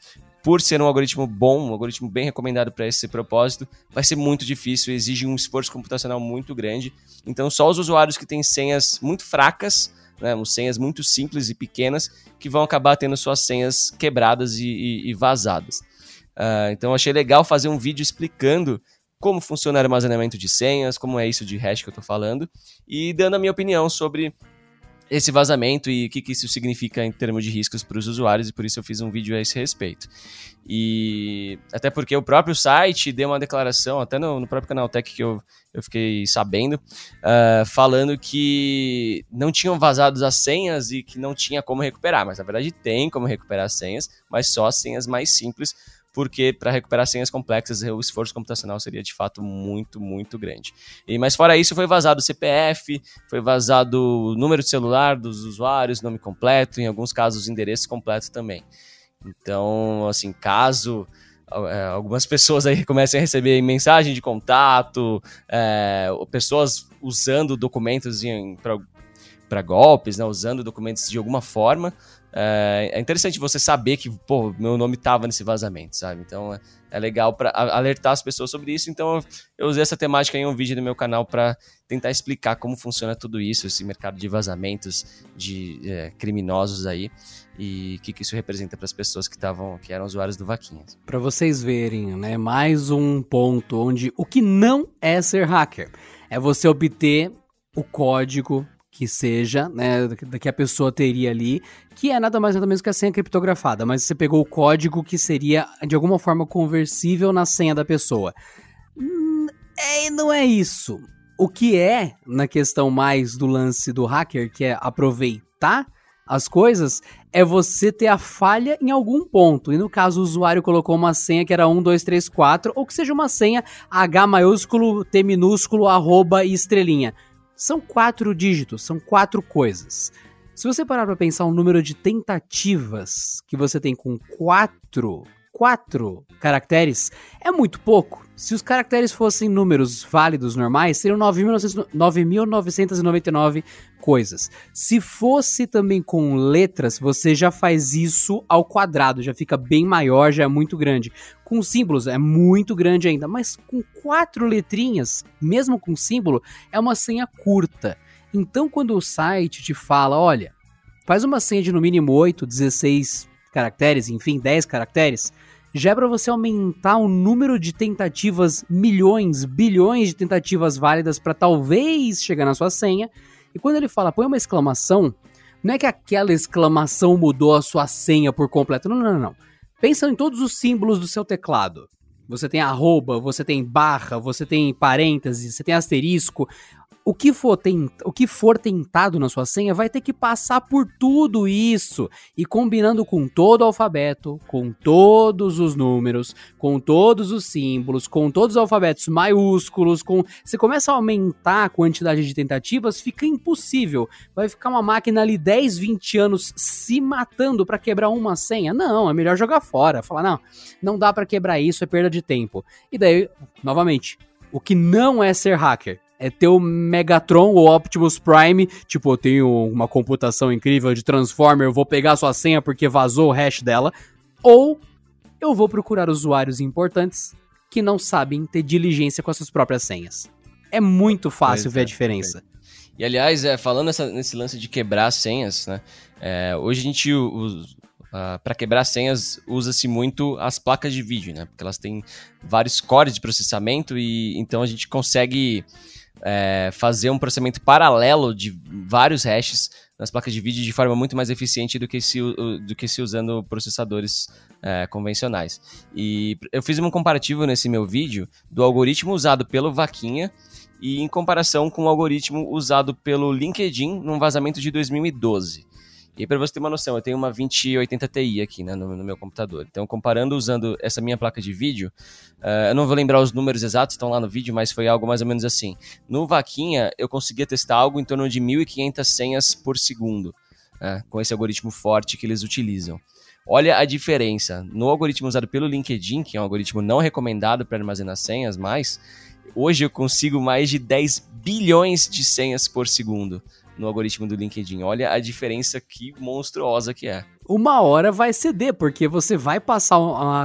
por ser um algoritmo bom, um algoritmo bem recomendado para esse propósito, vai ser muito difícil, exige um esforço computacional muito grande. Então, só os usuários que têm senhas muito fracas, né, senhas muito simples e pequenas, que vão acabar tendo suas senhas quebradas e, e, e vazadas. Uh, então, achei legal fazer um vídeo explicando como funciona o armazenamento de senhas, como é isso de hash que eu estou falando, e dando a minha opinião sobre esse vazamento e o que, que, isso significa em termos de riscos para os usuários, e por isso eu fiz um vídeo a esse respeito. E até porque o próprio site deu uma declaração, até no, no próprio canal Tech que eu, eu fiquei sabendo, uh, falando que não tinham vazado as senhas e que não tinha como recuperar, mas na verdade tem como recuperar as senhas, mas só as senhas mais simples porque para recuperar senhas complexas o esforço computacional seria de fato muito, muito grande. E mas fora isso, foi vazado o CPF, foi vazado o número de celular dos usuários, nome completo, em alguns casos endereço completo também. Então, assim, caso é, algumas (laughs) pessoas aí comecem a receber mensagem de contato, é, pessoas usando documentos para golpes, né, usando documentos de alguma forma, é, é, interessante você saber que, pô, meu nome tava nesse vazamento, sabe? Então é, é legal para alertar as pessoas sobre isso. Então eu usei essa temática em um vídeo no meu canal para tentar explicar como funciona tudo isso, esse mercado de vazamentos de é, criminosos aí e o que, que, isso representa para as pessoas que estavam, que eram usuários do Vaquinhas. Para vocês verem, né, mais um ponto onde o que não é ser hacker é você obter o código que seja, né, que a pessoa teria ali, que é nada mais nada menos que a senha criptografada, mas você pegou o código que seria de alguma forma conversível na senha da pessoa. Hum, é, não é isso. O que é, na questão mais do lance do hacker, que é aproveitar as coisas, é você ter a falha em algum ponto. E no caso, o usuário colocou uma senha que era 1, 2, 3, 4, ou que seja uma senha H maiúsculo, T minúsculo, arroba e estrelinha. São quatro dígitos, são quatro coisas. Se você parar para pensar o número de tentativas que você tem com quatro, quatro caracteres, é muito pouco. Se os caracteres fossem números válidos normais, seriam 9.999 coisas. Se fosse também com letras, você já faz isso ao quadrado, já fica bem maior, já é muito grande. Com símbolos é muito grande ainda, mas com quatro letrinhas, mesmo com símbolo, é uma senha curta. Então, quando o site te fala, olha, faz uma senha de no mínimo 8, 16 caracteres, enfim, 10 caracteres, já é para você aumentar o número de tentativas, milhões, bilhões de tentativas válidas para talvez chegar na sua senha. E quando ele fala, põe uma exclamação, não é que aquela exclamação mudou a sua senha por completo. Não, não, não. não. Pensa em todos os símbolos do seu teclado. Você tem arroba, você tem barra, você tem parênteses, você tem asterisco o que, for tent... o que for tentado na sua senha vai ter que passar por tudo isso e combinando com todo o alfabeto, com todos os números, com todos os símbolos, com todos os alfabetos maiúsculos, com você começa a aumentar a quantidade de tentativas, fica impossível. Vai ficar uma máquina ali 10, 20 anos se matando para quebrar uma senha? Não, é melhor jogar fora. Falar, não, não dá para quebrar isso, é perda de tempo. E daí, novamente, o que não é ser hacker é ter o Megatron ou Optimus Prime, tipo, eu tenho uma computação incrível de Transformer, eu vou pegar sua senha porque vazou o hash dela, ou eu vou procurar usuários importantes que não sabem ter diligência com as suas próprias senhas. É muito fácil ver é, a diferença. É. E aliás, é, falando nessa, nesse lance de quebrar senhas, né? É, hoje a gente, Uh, para quebrar senhas, usa-se muito as placas de vídeo, né? Porque elas têm vários cores de processamento e então a gente consegue é, fazer um processamento paralelo de vários hashes nas placas de vídeo de forma muito mais eficiente do que se, do que se usando processadores é, convencionais. E eu fiz um comparativo nesse meu vídeo do algoritmo usado pelo Vaquinha e em comparação com o algoritmo usado pelo LinkedIn num vazamento de 2012. E para você ter uma noção, eu tenho uma 2080 Ti aqui né, no, no, meu computador. Então, comparando usando essa minha placa de vídeo, uh, eu não vou lembrar os números exatos, estão lá no vídeo, mas foi algo mais ou menos assim. No Vaquinha, eu conseguia testar algo em torno de 1.500 senhas por segundo, uh, com esse algoritmo forte que eles utilizam. Olha a diferença. No algoritmo usado pelo LinkedIn, que é um algoritmo não recomendado para armazenar senhas, mas hoje eu consigo mais de 10 bilhões de senhas por segundo no algoritmo do LinkedIn. Olha a diferença que monstruosa que é. Uma hora vai ceder, porque você vai passar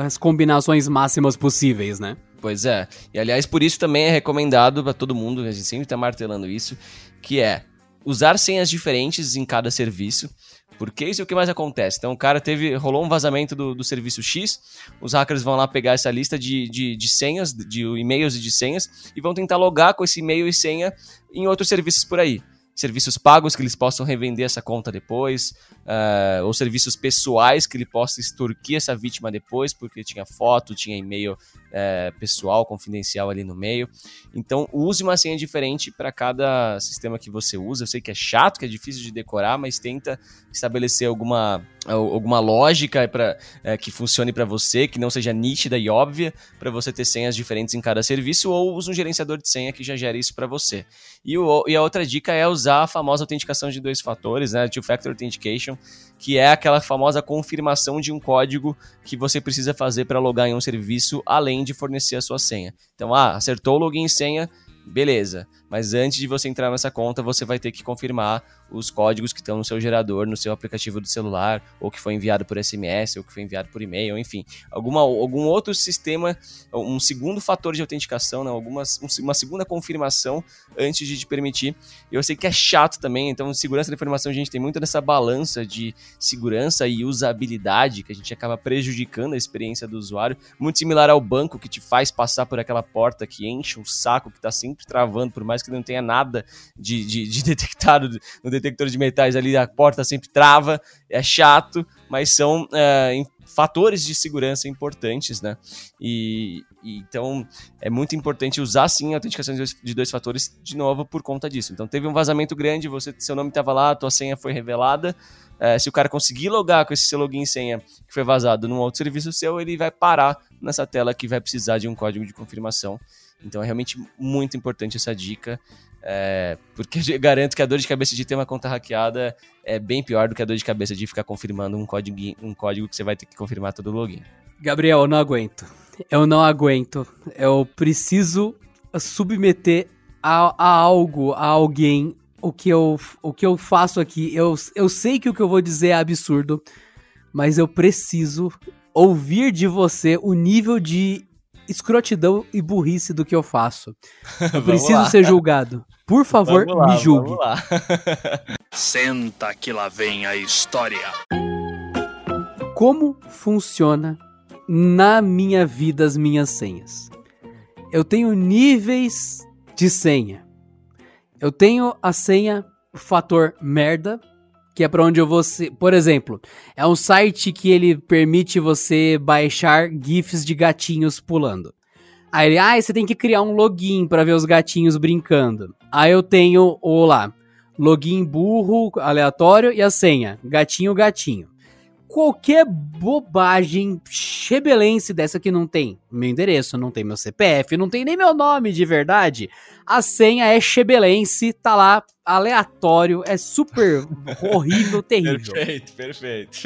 as combinações máximas possíveis, né? Pois é. E aliás, por isso também é recomendado para todo mundo, a gente sempre está martelando isso, que é usar senhas diferentes em cada serviço. Porque isso é o que mais acontece. Então, o cara teve. rolou um vazamento do, do serviço X, os hackers vão lá pegar essa lista de, de, de senhas, de e-mails e de senhas, e vão tentar logar com esse e-mail e senha em outros serviços por aí serviços pagos que eles possam revender essa conta depois, uh, ou serviços pessoais que ele possa extorquir essa vítima depois, porque tinha foto, tinha e-mail uh, pessoal, confidencial ali no meio. Então, use uma senha diferente para cada sistema que você usa. Eu sei que é chato, que é difícil de decorar, mas tenta estabelecer alguma alguma lógica para é, que funcione para você, que não seja nítida e óbvia, para você ter senhas diferentes em cada serviço, ou use um gerenciador de senha que já gere isso para você. E, o, e, a outra dica é usar a famosa autenticação de dois fatores, né, Two-Factor Authentication, que é aquela famosa confirmação de um código que você precisa fazer para logar em um serviço, além de fornecer a sua senha. Então, ah, acertou o login e senha, beleza. Mas antes de você entrar nessa conta, você vai ter que confirmar os códigos que estão no seu gerador, no seu aplicativo do celular, ou que foi enviado por SMS, ou que foi enviado por e-mail, enfim, alguma, algum outro sistema, um segundo fator de autenticação, né, algumas, uma segunda confirmação antes de te permitir. Eu sei que é chato também, então segurança da informação a gente tem muito nessa balança de segurança e usabilidade que a gente acaba prejudicando a experiência do usuário, muito similar ao banco que te faz passar por aquela porta que enche o saco, que está sempre travando, por mais que não tenha nada de, de, de (laughs) detectado no detector de metais ali, a porta sempre trava, é chato, mas são é, fatores de segurança importantes, né? E, e, então é muito importante usar sim a autenticação de dois, de dois, fatores de novo por conta disso. Então teve um vazamento grande, você seu nome estava lá, tua senha foi revelada. É, se o cara conseguir logar com esse seu login e senha que foi vazado num outro serviço seu, ele vai parar nessa tela que vai precisar de um código de confirmação. Então é realmente muito importante essa dica. É, porque (laughs) garanto que a dor de cabeça de ter uma conta hackeada é bem pior do que a dor de cabeça de ficar confirmando um código, um código que você vai ter que confirmar todo o login. Gabriel, eu não aguento. Eu não aguento. Eu preciso submeter a, a algo, a alguém, o que eu, o que eu faço aqui. Eu, eu sei que o que eu vou dizer é absurdo, mas eu preciso ouvir de você o nível de escrotidão e burrice do que eu faço. (laughs) Eu preciso ser julgado. Por favor, lá, me julgue. (laughs) Senta que lá vem a história. Como funciona na minha vida as minhas senhas? Eu tenho níveis de senha. Eu tenho a senha fator merda, que é para onde eu vou, ser, por exemplo, é um site que ele permite você baixar gifs de gatinhos pulando. Aí ele, ah, você tem que criar um login para ver os gatinhos brincando. Aí eu tenho o lá, login burro aleatório e a senha, gatinho gatinho. Qualquer bobagem chebelense dessa que não tem meu endereço, não tem meu CPF, não tem nem meu nome de verdade, a senha é chebelense, tá lá aleatório, é super (laughs) horrível, terrível. Perfeito, perfeito.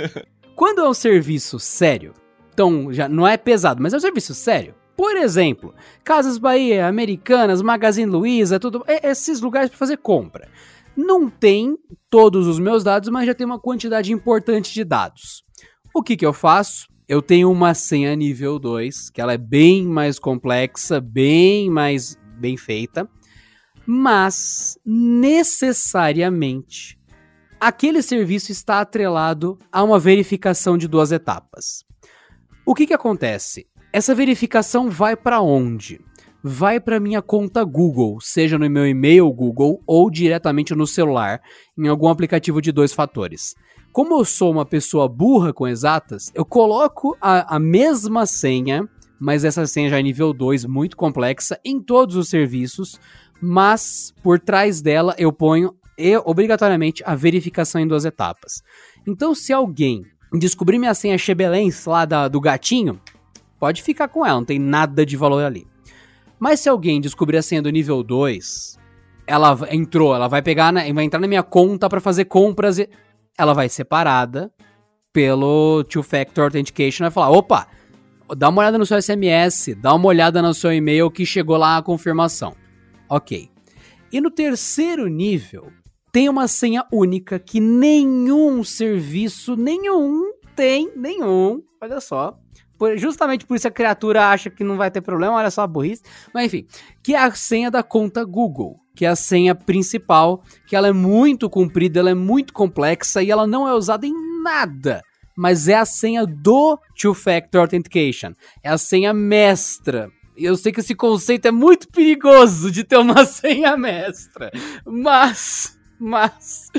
Quando é um serviço sério, então já não é pesado, mas é um serviço sério, por exemplo, Casas Bahia, Americanas, Magazine Luiza, tudo, esses lugares para fazer compra. Não tem todos os meus dados, mas já tem uma quantidade importante de dados. O que, que eu faço? Eu tenho uma senha nível 2, que ela é bem mais complexa, bem mais bem feita, mas necessariamente aquele serviço está atrelado a uma verificação de duas etapas. O que, que acontece? Essa verificação vai para onde? Vai para minha conta Google, seja no meu e-mail Google ou diretamente no celular, em algum aplicativo de dois fatores. Como eu sou uma pessoa burra com exatas, eu coloco a, a mesma senha, mas essa senha já é nível 2, muito complexa, em todos os serviços, mas por trás dela eu ponho e, obrigatoriamente a verificação em duas etapas. Então, se alguém descobrir minha senha Chebelens lá da, do gatinho, pode ficar com ela, não tem nada de valor ali. Mas se alguém descobrir a senha do nível 2, ela entrou, ela vai pegar, na, vai entrar na minha conta para fazer compras e ela vai ser parada pelo Two-Factor Authentication, vai falar, opa, dá uma olhada no seu SMS, dá uma olhada no seu e-mail que chegou lá a confirmação. Ok. E no terceiro nível, tem uma senha única que nenhum serviço, nenhum tem, nenhum, olha só, por, justamente por isso a criatura acha que não vai ter problema, olha só a burrice. Mas enfim, que é a senha da conta Google, que é a senha principal, que ela é muito comprida, ela é muito complexa e ela não é usada em nada. Mas é a senha do Two-Factor Authentication. É a senha mestra. Eu sei que esse conceito é muito perigoso de ter uma (laughs) senha mestra. Mas, mas,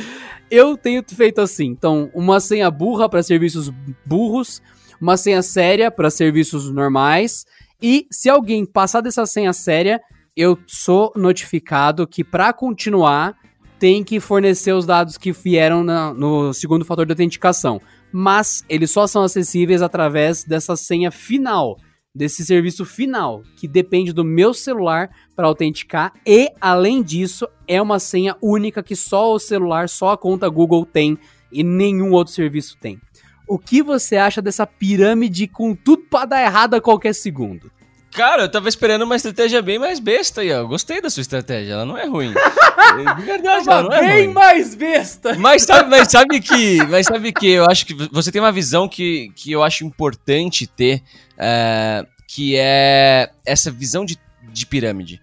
eu tenho feito assim. Então, uma senha burra para serviços burros uma senha séria para serviços normais. E se alguém passar dessa senha séria, eu sou notificado que para continuar tem que fornecer os dados que vieram na, no segundo fator de autenticação. Mas eles só são acessíveis através dessa senha final, desse serviço final, que depende do meu celular para autenticar. E, além disso, é uma senha única que só o celular, só a conta Google tem e nenhum outro serviço tem. O que você acha dessa pirâmide com tudo pra dar errado a qualquer segundo? Cara, eu tava esperando uma estratégia bem mais besta aí, ó. Eu gostei da sua estratégia, ela não é ruim. (laughs) De verdade, ela não é bem ruim. mais besta. Mas sabe, mas sabe que, mas sabe que eu acho que você tem uma visão que, que eu acho importante ter, é, que é essa visão de, de pirâmide.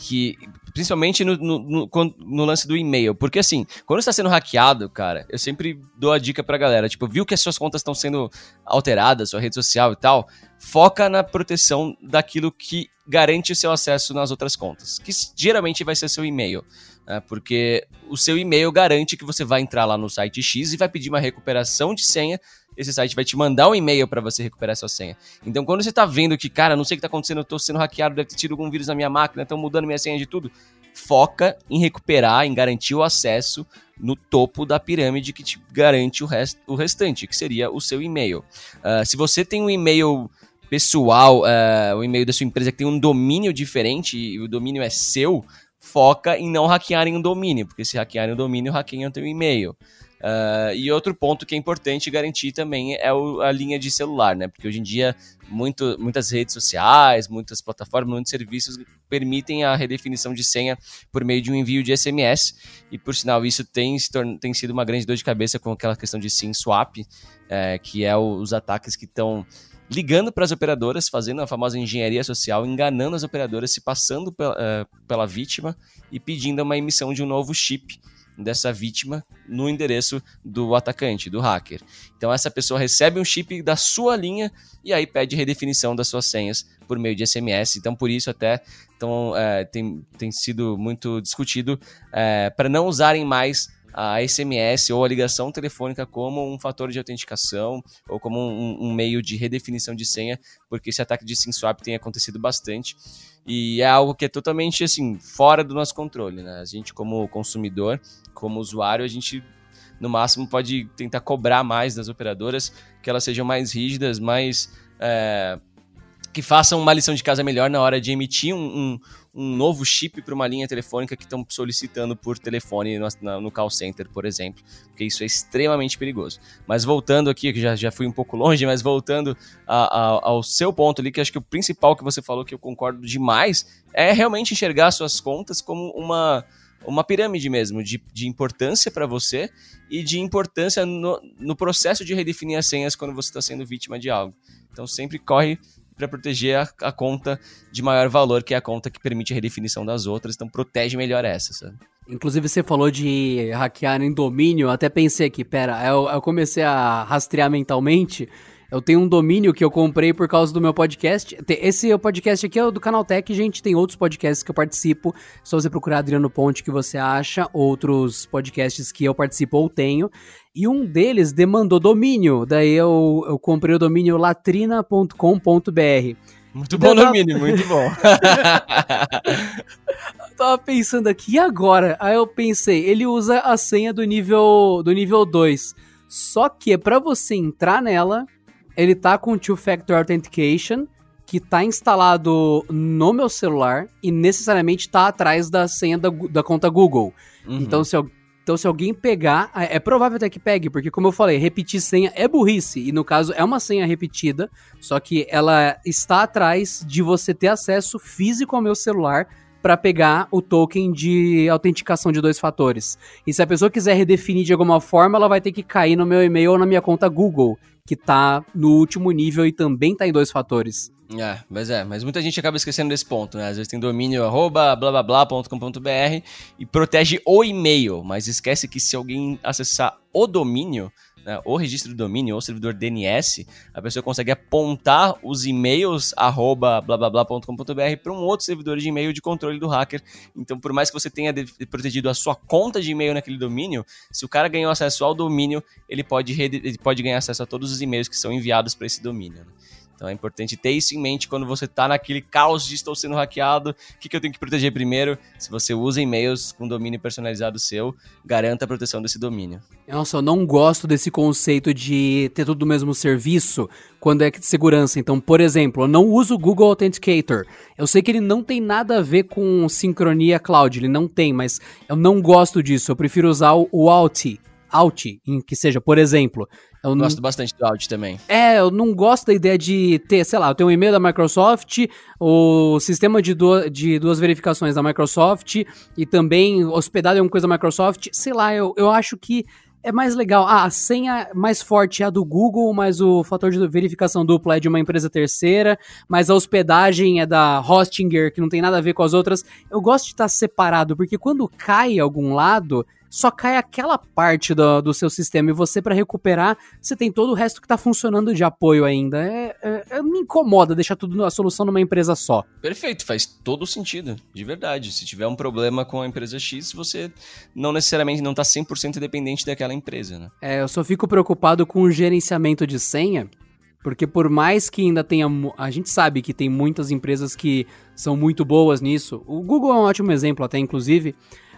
Que Principalmente no, no, no, no lance do e-mail. Porque assim, quando está sendo hackeado, cara, eu sempre dou a dica pra galera. Tipo, viu que as suas contas estão sendo alteradas, sua rede social e tal, foca na proteção daquilo que garante o seu acesso nas outras contas. Que geralmente vai ser seu e-mail. Né? Porque o seu e-mail garante que você vai entrar lá no site X e vai pedir uma recuperação de senha esse site vai te mandar um e-mail para você recuperar sua senha. Então, quando você tá vendo que, cara, não sei o que tá acontecendo, eu tô sendo hackeado, deve ter tido algum vírus na minha máquina, estão mudando minha senha de tudo, foca em recuperar, em garantir o acesso no topo da pirâmide que te garante o, rest, o restante, que seria o seu e-mail. Uh, se você tem um e-mail pessoal, uh, o e-mail da sua empresa que tem um domínio diferente e o domínio é seu, foca em não hackearem o domínio, porque se hackearem o domínio, hackeiam o teu e-mail. Uh, e outro ponto que é importante garantir também é o, a linha de celular, né? Porque hoje em dia muito, muitas redes sociais, muitas plataformas, muitos serviços permitem a redefinição de senha por meio de um envio de SMS. E por sinal, isso tem, tem sido uma grande dor de cabeça com aquela questão de SIM swap, é, que é o, os ataques que estão ligando para as operadoras, fazendo a famosa engenharia social, enganando as operadoras, se passando pela, uh, pela vítima e pedindo uma emissão de um novo chip dessa vítima no endereço do atacante, do hacker. Então essa pessoa recebe um chip da sua linha e aí pede redefinição das suas senhas por meio de SMS. Então por isso até então, é, tem, tem sido muito discutido é, para não usarem mais a SMS ou a ligação telefônica como um fator de autenticação ou como um, um meio de redefinição de senha, porque esse ataque de SIM swap tem acontecido bastante. E é algo que é totalmente assim, fora do nosso controle, né? A gente, como consumidor, como usuário, a gente no máximo pode tentar cobrar mais das operadoras, que elas sejam mais rígidas, mais. É, que façam uma lição de casa melhor na hora de emitir um, um, um novo chip para uma linha telefônica que estão solicitando por telefone no, no, call center, por exemplo, porque isso é extremamente perigoso. Mas voltando aqui, que já, já fui um pouco longe, mas voltando a, a, ao seu ponto ali, que acho que o principal que você falou, que eu concordo demais, é realmente enxergar suas contas como uma uma pirâmide mesmo, de, de importância para você e de importância no, no processo de redefinir as senhas quando você está sendo vítima de algo. Então sempre corre para proteger a, a, conta de maior valor, que é a conta que permite a redefinição das outras. Então protege melhor essa, sabe? Inclusive você falou de hackear em domínio, até pensei aqui, pera, eu, eu comecei a rastrear mentalmente. Eu tenho um domínio que eu comprei por causa do meu podcast. Esse podcast aqui é do Canaltech, gente. Tem outros podcasts que eu participo. Só você procurar Adriano Ponte que você acha. Outros podcasts que eu participo ou tenho. E um deles demandou domínio. Daí eu, eu comprei o domínio latrina.com.br. Muito bom domínio, muito bom. (laughs) eu tava pensando aqui, e agora? Aí eu pensei, ele usa a senha do nível do nível 2. Só que é para você entrar nela, ele tá com Two Factor Authentication, que tá instalado no meu celular e necessariamente tá atrás da senha da, da conta Google. Uhum. Então, se eu então, se alguém pegar, é, é provável até que pegue, porque, como eu falei, repetir senha é burrice. E no caso, é uma senha repetida, só que ela está atrás de você ter acesso físico ao meu celular para pegar o token de autenticação de dois fatores. E se a pessoa quiser redefinir de alguma forma, ela vai ter que cair no meu e-mail ou na minha conta Google, que tá no último nível e também tá em dois fatores. É, mas é, mas muita gente acaba esquecendo desse ponto, né? Às vezes tem domínio arroba blá blá blá.com.br e protege o e-mail, mas esquece que se alguém acessar o domínio, né, o registro do domínio ou servidor DNS, a pessoa consegue apontar os e-mails arroba blá blá blá.com.br para um outro servidor de e-mail de controle do hacker. Então, por mais que você tenha protegido a sua conta de e-mail naquele domínio, se o cara ganhou acesso ao domínio, ele pode, ele pode ganhar acesso a todos os e-mails que são enviados para esse domínio. Né? Então é importante ter isso em mente quando você está naquele caos de estou sendo hackeado, o que, que eu tenho que proteger primeiro? Se você usa e-mails com domínio personalizado seu, garanta a proteção desse domínio. Nossa, eu não gosto desse conceito de ter tudo do mesmo serviço quando é de segurança. Então, por exemplo, eu não uso o Google Authenticator. Eu sei que ele não tem nada a ver com sincronia cloud, ele não tem, mas eu não gosto disso. Eu prefiro usar o Alt. Alt, em que seja, por exemplo, eu gosto não... bastante do áudio também. É, eu não gosto da ideia de ter, sei lá, eu tenho um e-mail da Microsoft, o sistema de, du de duas verificações da Microsoft e também hospedado em uma coisa da Microsoft. Sei lá, eu, eu acho que é mais legal. Ah, a senha mais forte é a do Google, mas o fator de verificação dupla é de uma empresa terceira, mas a hospedagem é da Hostinger, que não tem nada a ver com as outras. Eu gosto de estar separado, porque quando cai algum lado, só cai aquela parte do, do seu sistema e você, para recuperar, você tem todo o resto que tá funcionando de apoio ainda. É, é, é, me incomoda deixar tudo a solução numa empresa só. Perfeito, faz todo sentido, de verdade. Se tiver um problema com a empresa X, você não necessariamente não tá 100% dependente daquela empresa, né? É, eu só fico preocupado com o gerenciamento de senha, porque por mais que ainda tenha. A gente sabe que tem muitas empresas que são muito boas nisso. O Google é um ótimo exemplo, até inclusive.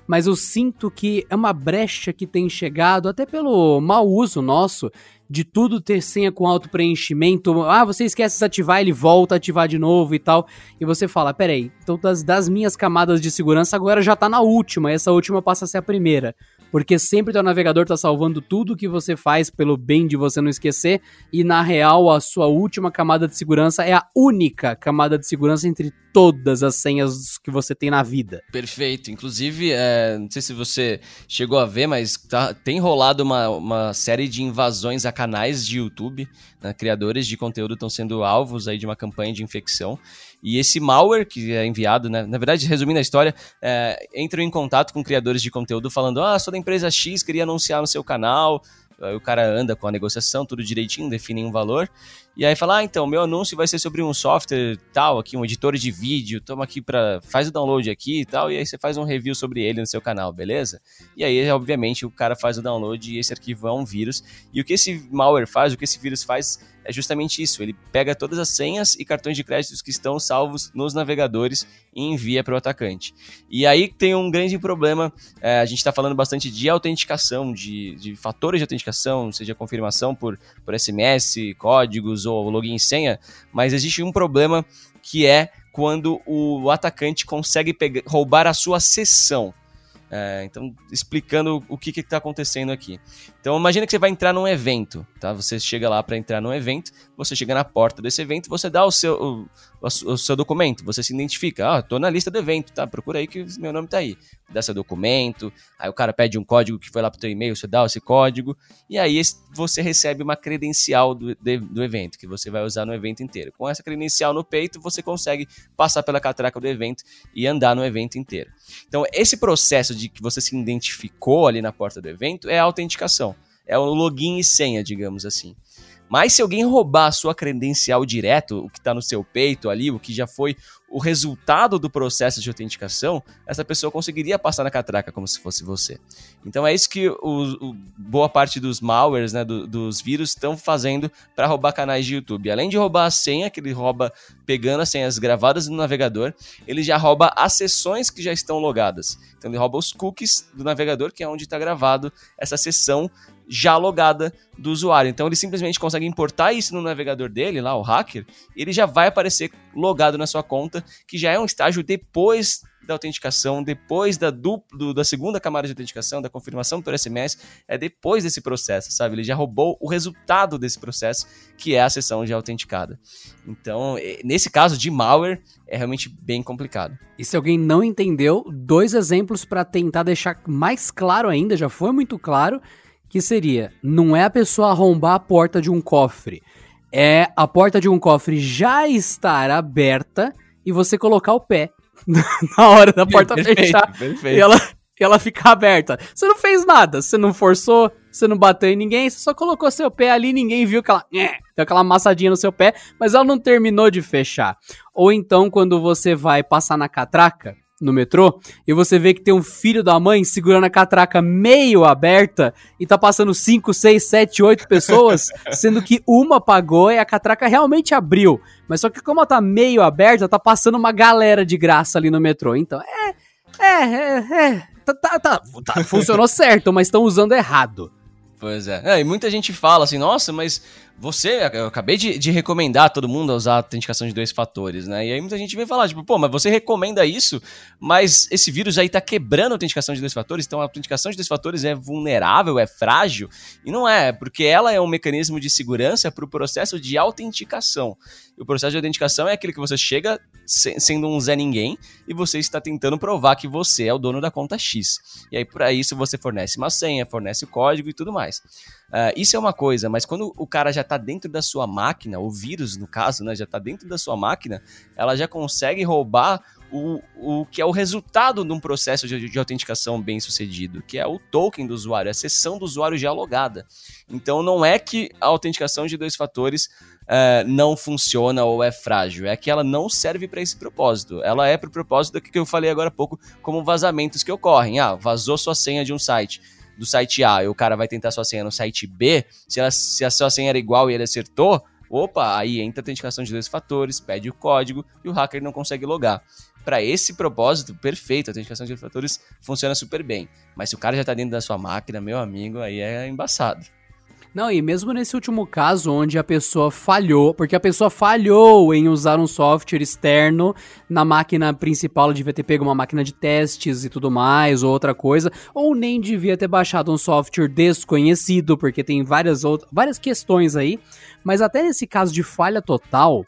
Mas eu sinto que é uma brecha que tem chegado, até pelo mau uso nosso, de tudo ter senha com auto-preenchimento. Ah, você esquece de desativar, ele volta a ativar de novo e tal. E você fala: peraí, então das, das minhas camadas de segurança agora já tá na última, e essa última passa a ser a primeira porque sempre teu navegador está salvando tudo que você faz pelo bem de você não esquecer, e na real a sua última camada de segurança é a única camada de segurança entre todas as senhas que você tem na vida. Perfeito. Inclusive, é, não sei se você chegou a ver, mas tá, tem rolado uma, uma série de invasões a canais de YouTube. Né? Criadores de conteúdo estão sendo alvos aí de uma campanha de infecção. E esse malware que é enviado, né, na verdade, resumindo a história, é, entram em contato com criadores de conteúdo falando: Ah, sou da empresa X, queria anunciar no seu canal. Aí o cara anda com a negociação, tudo direitinho, define um valor. E aí fala, ah, então, meu anúncio vai ser sobre um software tal, aqui, um editor de vídeo, toma aqui para faz o download aqui e tal, e aí você faz um review sobre ele no seu canal, beleza? E aí, obviamente, o cara faz o download e esse arquivo é um vírus. E o que esse malware faz, o que esse vírus faz é justamente isso. Ele pega todas as senhas e cartões de créditos que estão salvos nos navegadores e envia para o atacante. E aí tem um grande problema. É, a gente está falando bastante de autenticação, de, de fatores de autenticação, seja confirmação por, por SMS, códigos ou login e senha, mas existe um problema que é quando o atacante consegue pegar, roubar a sua sessão. É, então, explicando o que está acontecendo aqui. Então, imagina que você vai entrar num evento, tá? Você chega lá para entrar num evento, você chega na porta desse evento, você dá o seu, o, o seu documento, você se identifica, ah, tô na lista do evento, tá? Procura aí que meu nome tá aí. Dá seu documento, aí o cara pede um código que foi lá pro teu e-mail, você dá esse código, e aí você recebe uma credencial do, de, do evento, que você vai usar no evento inteiro. Com essa credencial no peito, você consegue passar pela catraca do evento e andar no evento inteiro. Então, esse processo de que você se identificou ali na porta do evento é a autenticação. É o login e senha, digamos assim. Mas se alguém roubar a sua credencial direto, o que está no seu peito ali, o que já foi o resultado do processo de autenticação, essa pessoa conseguiria passar na catraca como se fosse você. Então é isso que o, o boa parte dos malwares, né, do, dos vírus, estão fazendo para roubar canais de YouTube. Além de roubar a senha, que ele rouba pegando as senhas gravadas no navegador, ele já rouba as sessões que já estão logadas. Então ele rouba os cookies do navegador, que é onde está gravado essa sessão já logada do usuário. Então ele simplesmente consegue importar isso no navegador dele, lá o hacker, e ele já vai aparecer logado na sua conta, que já é um estágio depois da autenticação, depois da duplo, da segunda camada de autenticação, da confirmação por SMS, é depois desse processo, sabe? Ele já roubou o resultado desse processo, que é a sessão já autenticada. Então, nesse caso de malware, é realmente bem complicado. E se alguém não entendeu, dois exemplos para tentar deixar mais claro ainda, já foi muito claro, que seria, não é a pessoa arrombar a porta de um cofre, é a porta de um cofre já estar aberta e você colocar o pé (laughs) na hora da porta perfeito, fechar perfeito. e ela, e ela ficar aberta. Você não fez nada, você não forçou, você não bateu em ninguém, você só colocou seu pé ali, ninguém viu aquela, deu aquela amassadinha no seu pé, mas ela não terminou de fechar. Ou então quando você vai passar na catraca, no metrô e você vê que tem um filho da mãe segurando a catraca meio aberta e tá passando 5, 6, 7, 8 pessoas, (laughs) sendo que uma pagou e a catraca realmente abriu. Mas só que como ela tá meio aberta, tá passando uma galera de graça ali no metrô. Então, é. É, é, é. Tá, tá, tá, tá (laughs) funcionou certo, mas estão usando errado. Pois é. é. E muita gente fala assim, nossa, mas você, eu acabei de, de, recomendar todo mundo a usar a autenticação de dois fatores, né? E aí muita gente vem falar, tipo, pô, mas você recomenda isso, mas esse vírus aí tá quebrando a autenticação de dois fatores, então a autenticação de dois fatores é vulnerável, é frágil, e não é, porque ela é um mecanismo de segurança para o processo de autenticação. E o processo de autenticação é aquele que você chega sendo um Zé Ninguém e você está tentando provar que você é o dono da conta X. E aí, para isso, você fornece uma senha, fornece o código e tudo mais. Uh, isso é uma coisa, mas quando o cara já está dentro da sua máquina, o vírus, no caso, né, já está dentro da sua máquina, ela já consegue roubar o, o, que é o resultado de um processo de, de autenticação bem sucedido, que é o token do usuário, a sessão do usuário já logada. Então não é que a autenticação de dois fatores uh, não funciona ou é frágil, é que ela não serve para esse propósito. Ela é para o propósito que eu falei agora há pouco, como vazamentos que ocorrem. Ah, vazou sua senha de um site do site A e o cara vai tentar sua senha no site B, se, ela, se a sua senha era igual e ele acertou, opa, aí entra a autenticação de dois fatores, pede o código e o hacker não consegue logar. Para esse propósito, perfeito, a autenticação de dois fatores funciona super bem. Mas se o cara já está dentro da sua máquina, meu amigo, aí é embaçado. Não, e mesmo nesse último caso onde a pessoa falhou, porque a pessoa falhou em usar um software externo na máquina principal, ela devia ter pego uma máquina de testes e tudo mais, ou outra coisa, ou nem devia ter baixado um software desconhecido, porque tem várias outras, várias questões aí, mas até nesse caso de falha total,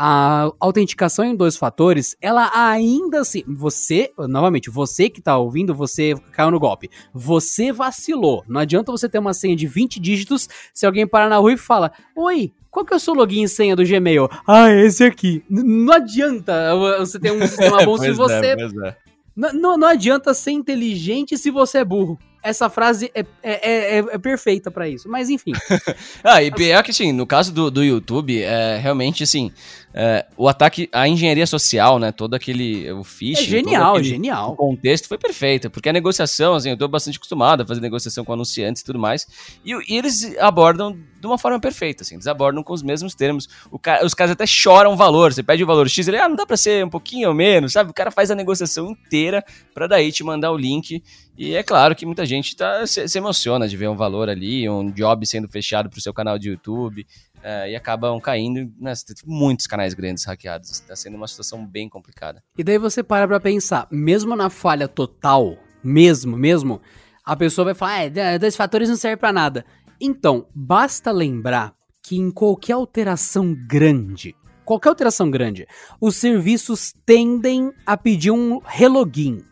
a autenticação em dois fatores, ela ainda assim, você, novamente, você que tá ouvindo, você caiu no golpe. Você vacilou. Não adianta você ter uma senha de 20 dígitos se alguém parar na rua e fala: "Oi, qual que é o seu login e senha do Gmail?" "Ah, é esse aqui." Não adianta você ter um (laughs) sistema bom se é, você é, é. Não, não adianta ser inteligente se você é burro essa frase é, é, é, é perfeita para isso. Mas enfim. (laughs) ah, e pior que assim, no caso do, do YouTube, é realmente assim. É, o ataque à engenharia social, né? Todo aquele. O phishing. É genial, genial. O contexto foi perfeito, porque a negociação, assim, eu tô bastante acostumado a fazer negociação com anunciantes e tudo mais. E, e eles abordam de uma forma perfeita, assim, eles abordam com os mesmos termos. Ca... os caras até choram o valor. Você pede o valor X, ele, ah, não dá pra ser um pouquinho ou menos, sabe? O cara faz a negociação inteira pra daí te mandar o link. E é claro que muita gente tá, se, se emociona de ver um valor ali, um job sendo fechado pro seu canal de YouTube é, e acabam caindo. Né, muitos canais grandes hackeados. Está sendo uma situação bem complicada. E daí você para pra pensar, mesmo na falha total, mesmo, mesmo, a pessoa vai falar, é, dois fatores não servem para nada. Então, basta lembrar que em qualquer alteração grande, qualquer alteração grande, os serviços tendem a pedir um relogin.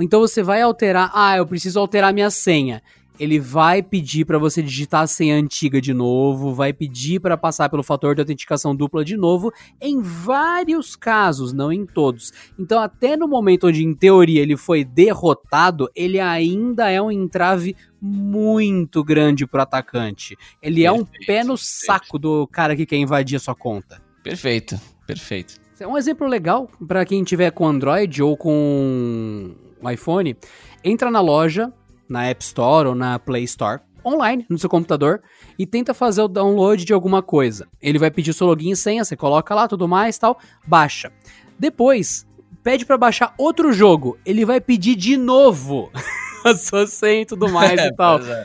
Então você vai alterar, ah, eu preciso alterar minha senha ele vai pedir para você digitar a senha antiga de novo, vai pedir para passar pelo fator de autenticação dupla de novo, em vários casos, não em todos. Então, até no momento onde, em teoria, ele foi derrotado, ele ainda é um entrave muito grande pro atacante. Ele perfeito, é um pé no perfeito. saco do cara que quer invadir a sua conta. Perfeito, perfeito. É um exemplo legal para quem tiver com Android ou com iPhone. Entra na loja, na App Store ou na Play Store, online, no seu computador, e tenta fazer o download de alguma coisa. Ele vai pedir o seu login e senha, você coloca lá, tudo mais tal, baixa. Depois, pede para baixar outro jogo, ele vai pedir de novo a sua senha e tudo mais (laughs) e tal. É.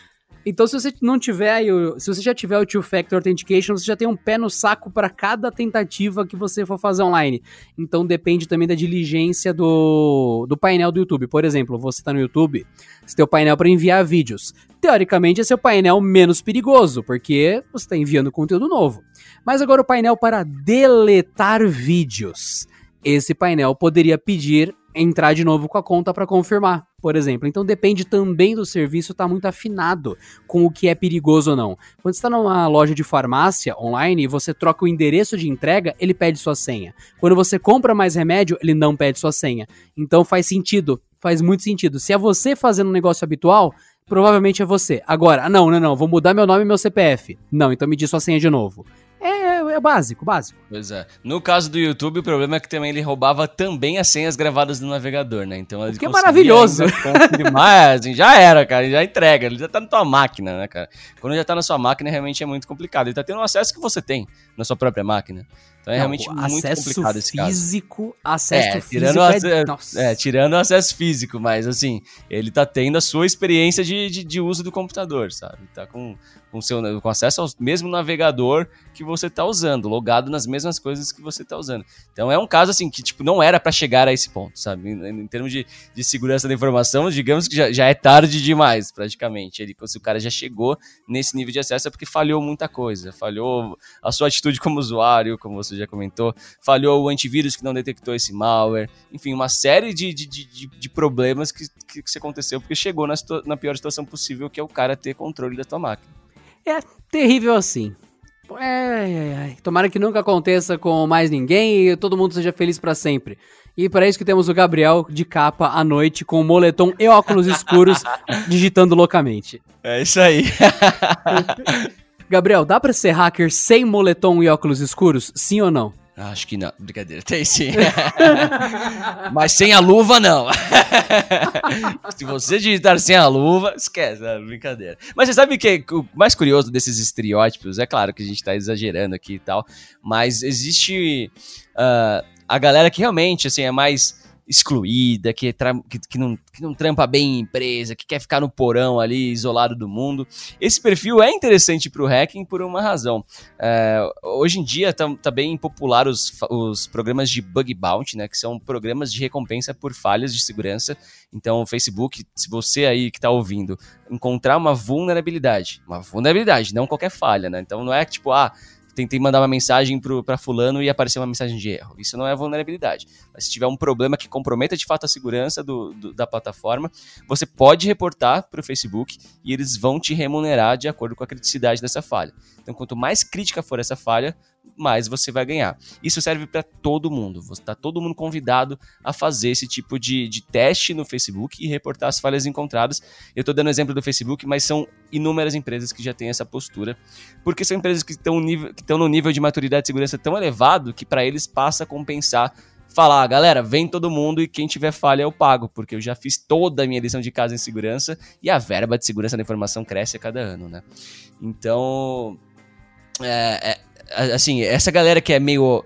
Então, se você não tiver, se você já tiver o Two Factor Authentication, você já tem um pé no saco para cada tentativa que você for fazer online. Então, depende também da diligência do, do painel do YouTube. Por exemplo, você está no YouTube, você tem o painel para enviar vídeos. Teoricamente, esse é o painel menos perigoso, porque você está enviando conteúdo novo. Mas agora o painel para deletar vídeos. Esse painel poderia pedir entrar de novo com a conta para confirmar, por exemplo. Então depende também do serviço estar tá muito afinado com o que é perigoso ou não. Quando está numa loja de farmácia online e você troca o endereço de entrega, ele pede sua senha. Quando você compra mais remédio, ele não pede sua senha. Então faz sentido, faz muito sentido. Se é você fazendo um negócio habitual, provavelmente é você. Agora, não, não, não, vou mudar meu nome e meu CPF. Não, então me diz sua senha de novo. É, é básico, básico. Pois é. No caso do YouTube, o problema é que também ele roubava também as senhas gravadas do navegador, né? Então ele que é maravilhoso. Mas assim, já era, cara, já entrega, ele já tá na tua máquina, né, cara? Quando já tá na sua máquina, realmente é muito complicado. Ele tá tendo um acesso que você tem na sua própria máquina. Então é realmente muito complicado esse caso. físico, acesso é, tirando físico. É, é, tirando o acesso físico, mas assim, ele tá tendo a sua experiência de, de, de uso do computador, sabe? Tá com, com, seu, com acesso ao mesmo navegador que você tá usando, logado nas mesmas coisas que você tá usando. Então é um caso assim que, tipo, não era para chegar a esse ponto, sabe? Em, em, termos de, de segurança da informação, digamos que já, já é tarde demais, praticamente. Ele, se o cara já chegou nesse nível de acesso é porque falhou muita coisa. Falhou a sua atitude como usuário, como você já comentou, falhou o antivírus que não detectou esse malware, enfim, uma série de, de, de, de problemas que, que, que aconteceu porque chegou na, na pior situação possível, que é o cara ter controle da tua máquina. É terrível assim. É, é, é. Tomara que nunca aconteça com mais ninguém e todo mundo seja feliz para sempre. E para isso que temos o Gabriel de capa à noite com moletom e óculos escuros (laughs) digitando loucamente. É isso aí. (laughs) Gabriel, dá para ser hacker sem moletom e óculos escuros? Sim ou não? Acho que não. Brincadeira, tem sim. (laughs) Mas sem a luva, não. (laughs) Se você digitar sem a luva, esquece, é brincadeira. Mas você sabe que o mais curioso desses estereótipos? É claro que a gente tá exagerando aqui e tal, mas existe uh, a galera que realmente, assim, é mais excluída, que, que, que, não, que não trampa bem em empresa, que quer ficar no porão ali, isolado do mundo. Esse perfil é interessante para o hacking por uma razão. É, hoje em dia tá, tá, bem popular os, os programas de bug bounty, né, que são programas de recompensa por falhas de segurança. Então, Facebook, se você aí que está ouvindo, encontrar uma vulnerabilidade, uma vulnerabilidade, não qualquer falha, né? Então não é tipo, ah, tentei mandar uma mensagem para fulano e apareceu uma mensagem de erro. Isso não é vulnerabilidade. Mas se tiver um problema que comprometa de fato a segurança do, do, da plataforma, você pode reportar para o Facebook e eles vão te remunerar de acordo com a criticidade dessa falha. Então, quanto mais crítica for essa falha, mais você vai ganhar. Isso serve para todo mundo. Está todo mundo convidado a fazer esse tipo de, de teste no Facebook e reportar as falhas encontradas. Eu estou dando exemplo do Facebook, mas são inúmeras empresas que já têm essa postura, porque são empresas que estão no nível de maturidade e segurança tão elevado que para eles passa a compensar falar, galera, vem todo mundo e quem tiver falha eu pago, porque eu já fiz toda a minha lição de casa em segurança e a verba de segurança da informação cresce a cada ano, né? Então, é, é, assim, essa galera que é meio.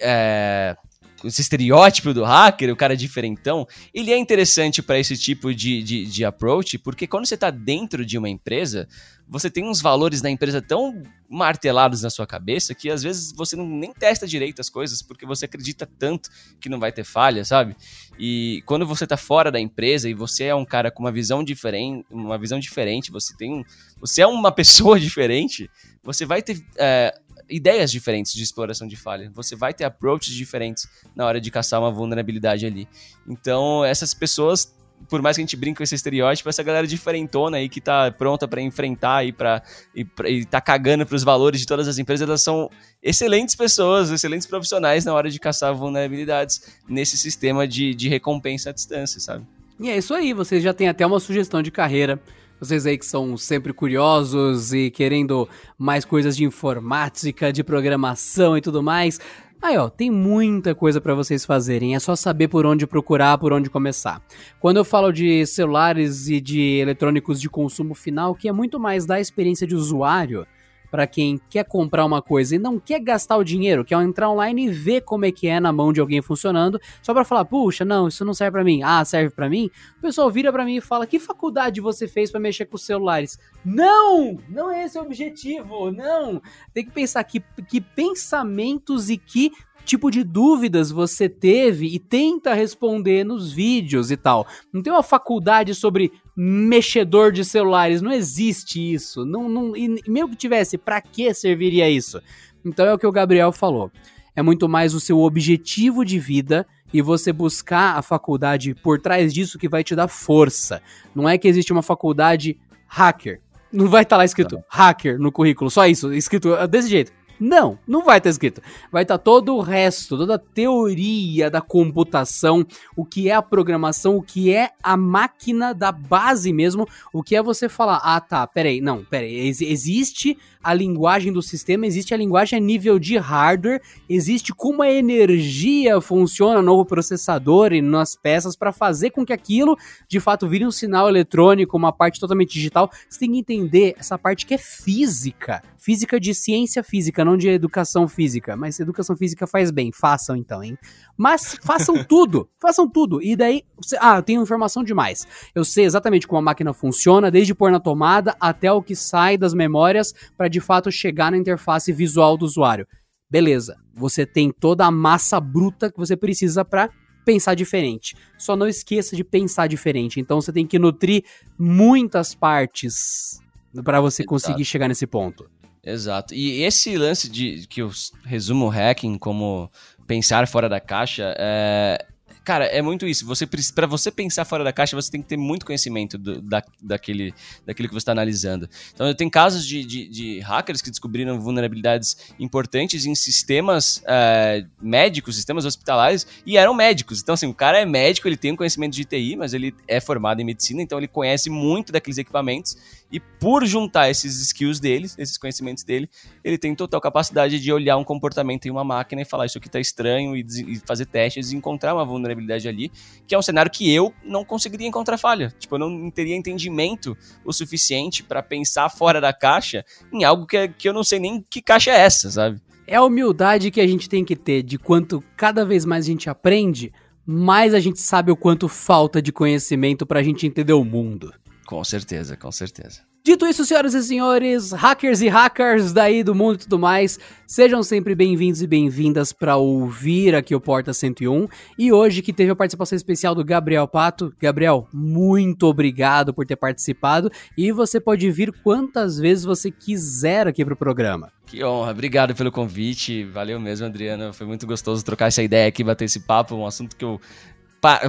É, esse estereótipo do hacker, o cara diferentão, ele é interessante para esse tipo de, de, de, approach, porque quando você está dentro de uma empresa, você tem uns valores da empresa tão martelados na sua cabeça que às vezes você não, nem testa direito as coisas porque você acredita tanto que não vai ter falha, sabe? E quando você está fora da empresa e você é um cara com uma visão diferente, uma visão diferente, você tem um, você é uma (laughs) pessoa diferente, você vai ter é, ideias diferentes de exploração de falha. Você vai ter approaches diferentes na hora de caçar uma vulnerabilidade ali. Então, essas pessoas, por mais que a gente brinque com esse estereótipo, essa galera diferentona aí que tá pronta para enfrentar e, pra, e, e tá cagando pros valores de todas as empresas, elas são excelentes pessoas, excelentes profissionais na hora de caçar vulnerabilidades nesse sistema de, de recompensa à distância, sabe? E é isso aí, vocês já têm até uma sugestão de carreira vocês aí que são sempre curiosos e querendo mais coisas de informática, de programação e tudo mais. Aí, ó, tem muita coisa para vocês fazerem, é só saber por onde procurar, por onde começar. Quando eu falo de celulares e de eletrônicos de consumo final, que é muito mais da experiência de usuário, para quem quer comprar uma coisa e não quer gastar o dinheiro, quer entrar online e ver como é que é na mão de alguém funcionando, só para falar, puxa, não, isso não serve para mim. Ah, serve para mim? O pessoal vira para mim e fala: "Que faculdade você fez para mexer com os celulares?" Não, não é esse o objetivo. Não. Tem que pensar que que pensamentos e que tipo de dúvidas você teve e tenta responder nos vídeos e tal. Não tem uma faculdade sobre mexedor de celulares, não existe isso. Não, não, e mesmo que tivesse, para que serviria isso? Então é o que o Gabriel falou. É muito mais o seu objetivo de vida e você buscar a faculdade por trás disso que vai te dar força. Não é que existe uma faculdade hacker. Não vai estar tá lá escrito tá. hacker no currículo, só isso, escrito desse jeito. Não, não vai estar tá escrito. Vai estar tá todo o resto, toda a teoria da computação, o que é a programação, o que é a máquina da base mesmo, o que é você falar, ah tá, peraí, não, peraí, ex existe a linguagem do sistema, existe a linguagem a nível de hardware, existe como a energia funciona no processador e nas peças para fazer com que aquilo de fato vire um sinal eletrônico, uma parte totalmente digital. Você tem que entender essa parte que é física, física de ciência física, não de educação física. Mas educação física faz bem, façam então, hein? Mas façam (laughs) tudo, façam tudo. E daí, ah, eu tenho informação demais. Eu sei exatamente como a máquina funciona, desde pôr na tomada até o que sai das memórias para de fato chegar na interface visual do usuário. Beleza, você tem toda a massa bruta que você precisa para pensar diferente. Só não esqueça de pensar diferente. Então você tem que nutrir muitas partes para você Exato. conseguir chegar nesse ponto. Exato. E esse lance de que eu resumo o hacking como pensar fora da caixa, é, cara, é muito isso. Você para você pensar fora da caixa, você tem que ter muito conhecimento do, da, daquele, daquilo que você está analisando. Então, eu tenho casos de, de, de, hackers que descobriram vulnerabilidades importantes em sistemas uh, médicos, sistemas hospitalares, e eram médicos. Então, assim, o cara é médico, ele tem um conhecimento de TI, mas ele é formado em medicina, então ele conhece muito daqueles equipamentos e por juntar esses skills dele, esses conhecimentos dele, ele tem total capacidade de olhar um comportamento em uma máquina e falar isso aqui tá estranho e, e fazer testes e encontrar uma vulnerabilidade ali, que é um cenário que eu não conseguiria encontrar falha. Tipo, eu não teria entendimento o suficiente para pensar fora da caixa em algo que, que eu não sei nem que caixa é essa, sabe? É a humildade que a gente tem que ter de quanto cada vez mais a gente aprende, mais a gente sabe o quanto falta de conhecimento pra gente entender o mundo. Com certeza, com certeza. Dito isso, senhoras e senhores, hackers e hackers daí do mundo e tudo mais, sejam sempre bem-vindos e bem-vindas para ouvir aqui o Porta 101. E hoje que teve a participação especial do Gabriel Pato. Gabriel, muito obrigado por ter participado e você pode vir quantas vezes você quiser aqui pro programa. Que honra, obrigado pelo convite, valeu mesmo, Adriana. Foi muito gostoso trocar essa ideia aqui, bater esse papo, um assunto que eu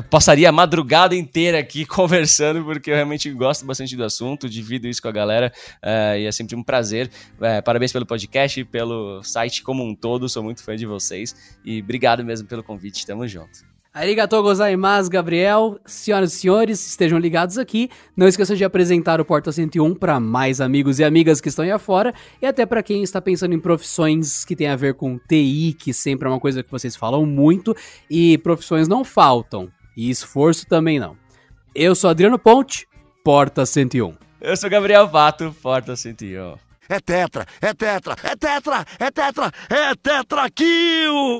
passaria a madrugada inteira aqui (laughs) conversando, porque eu realmente gosto bastante do assunto, divido isso com a galera uh, e é sempre um prazer. Uh, parabéns pelo podcast, pelo site como um todo, sou muito fã de vocês e obrigado mesmo pelo convite, tamo junto. Arigatou gozaimasu, Gabriel. Senhoras e senhores, estejam ligados aqui. Não esqueçam de apresentar o Porta 101 para mais amigos e amigas que estão aí afora e até para quem está pensando em profissões que tem a ver com TI, que sempre é uma coisa que vocês falam muito e profissões não faltam. E esforço também não. Eu sou Adriano Ponte, Porta 101. Eu sou Gabriel Vato, Porta 101. É tetra, é tetra, é tetra, é tetra, é tetra kill!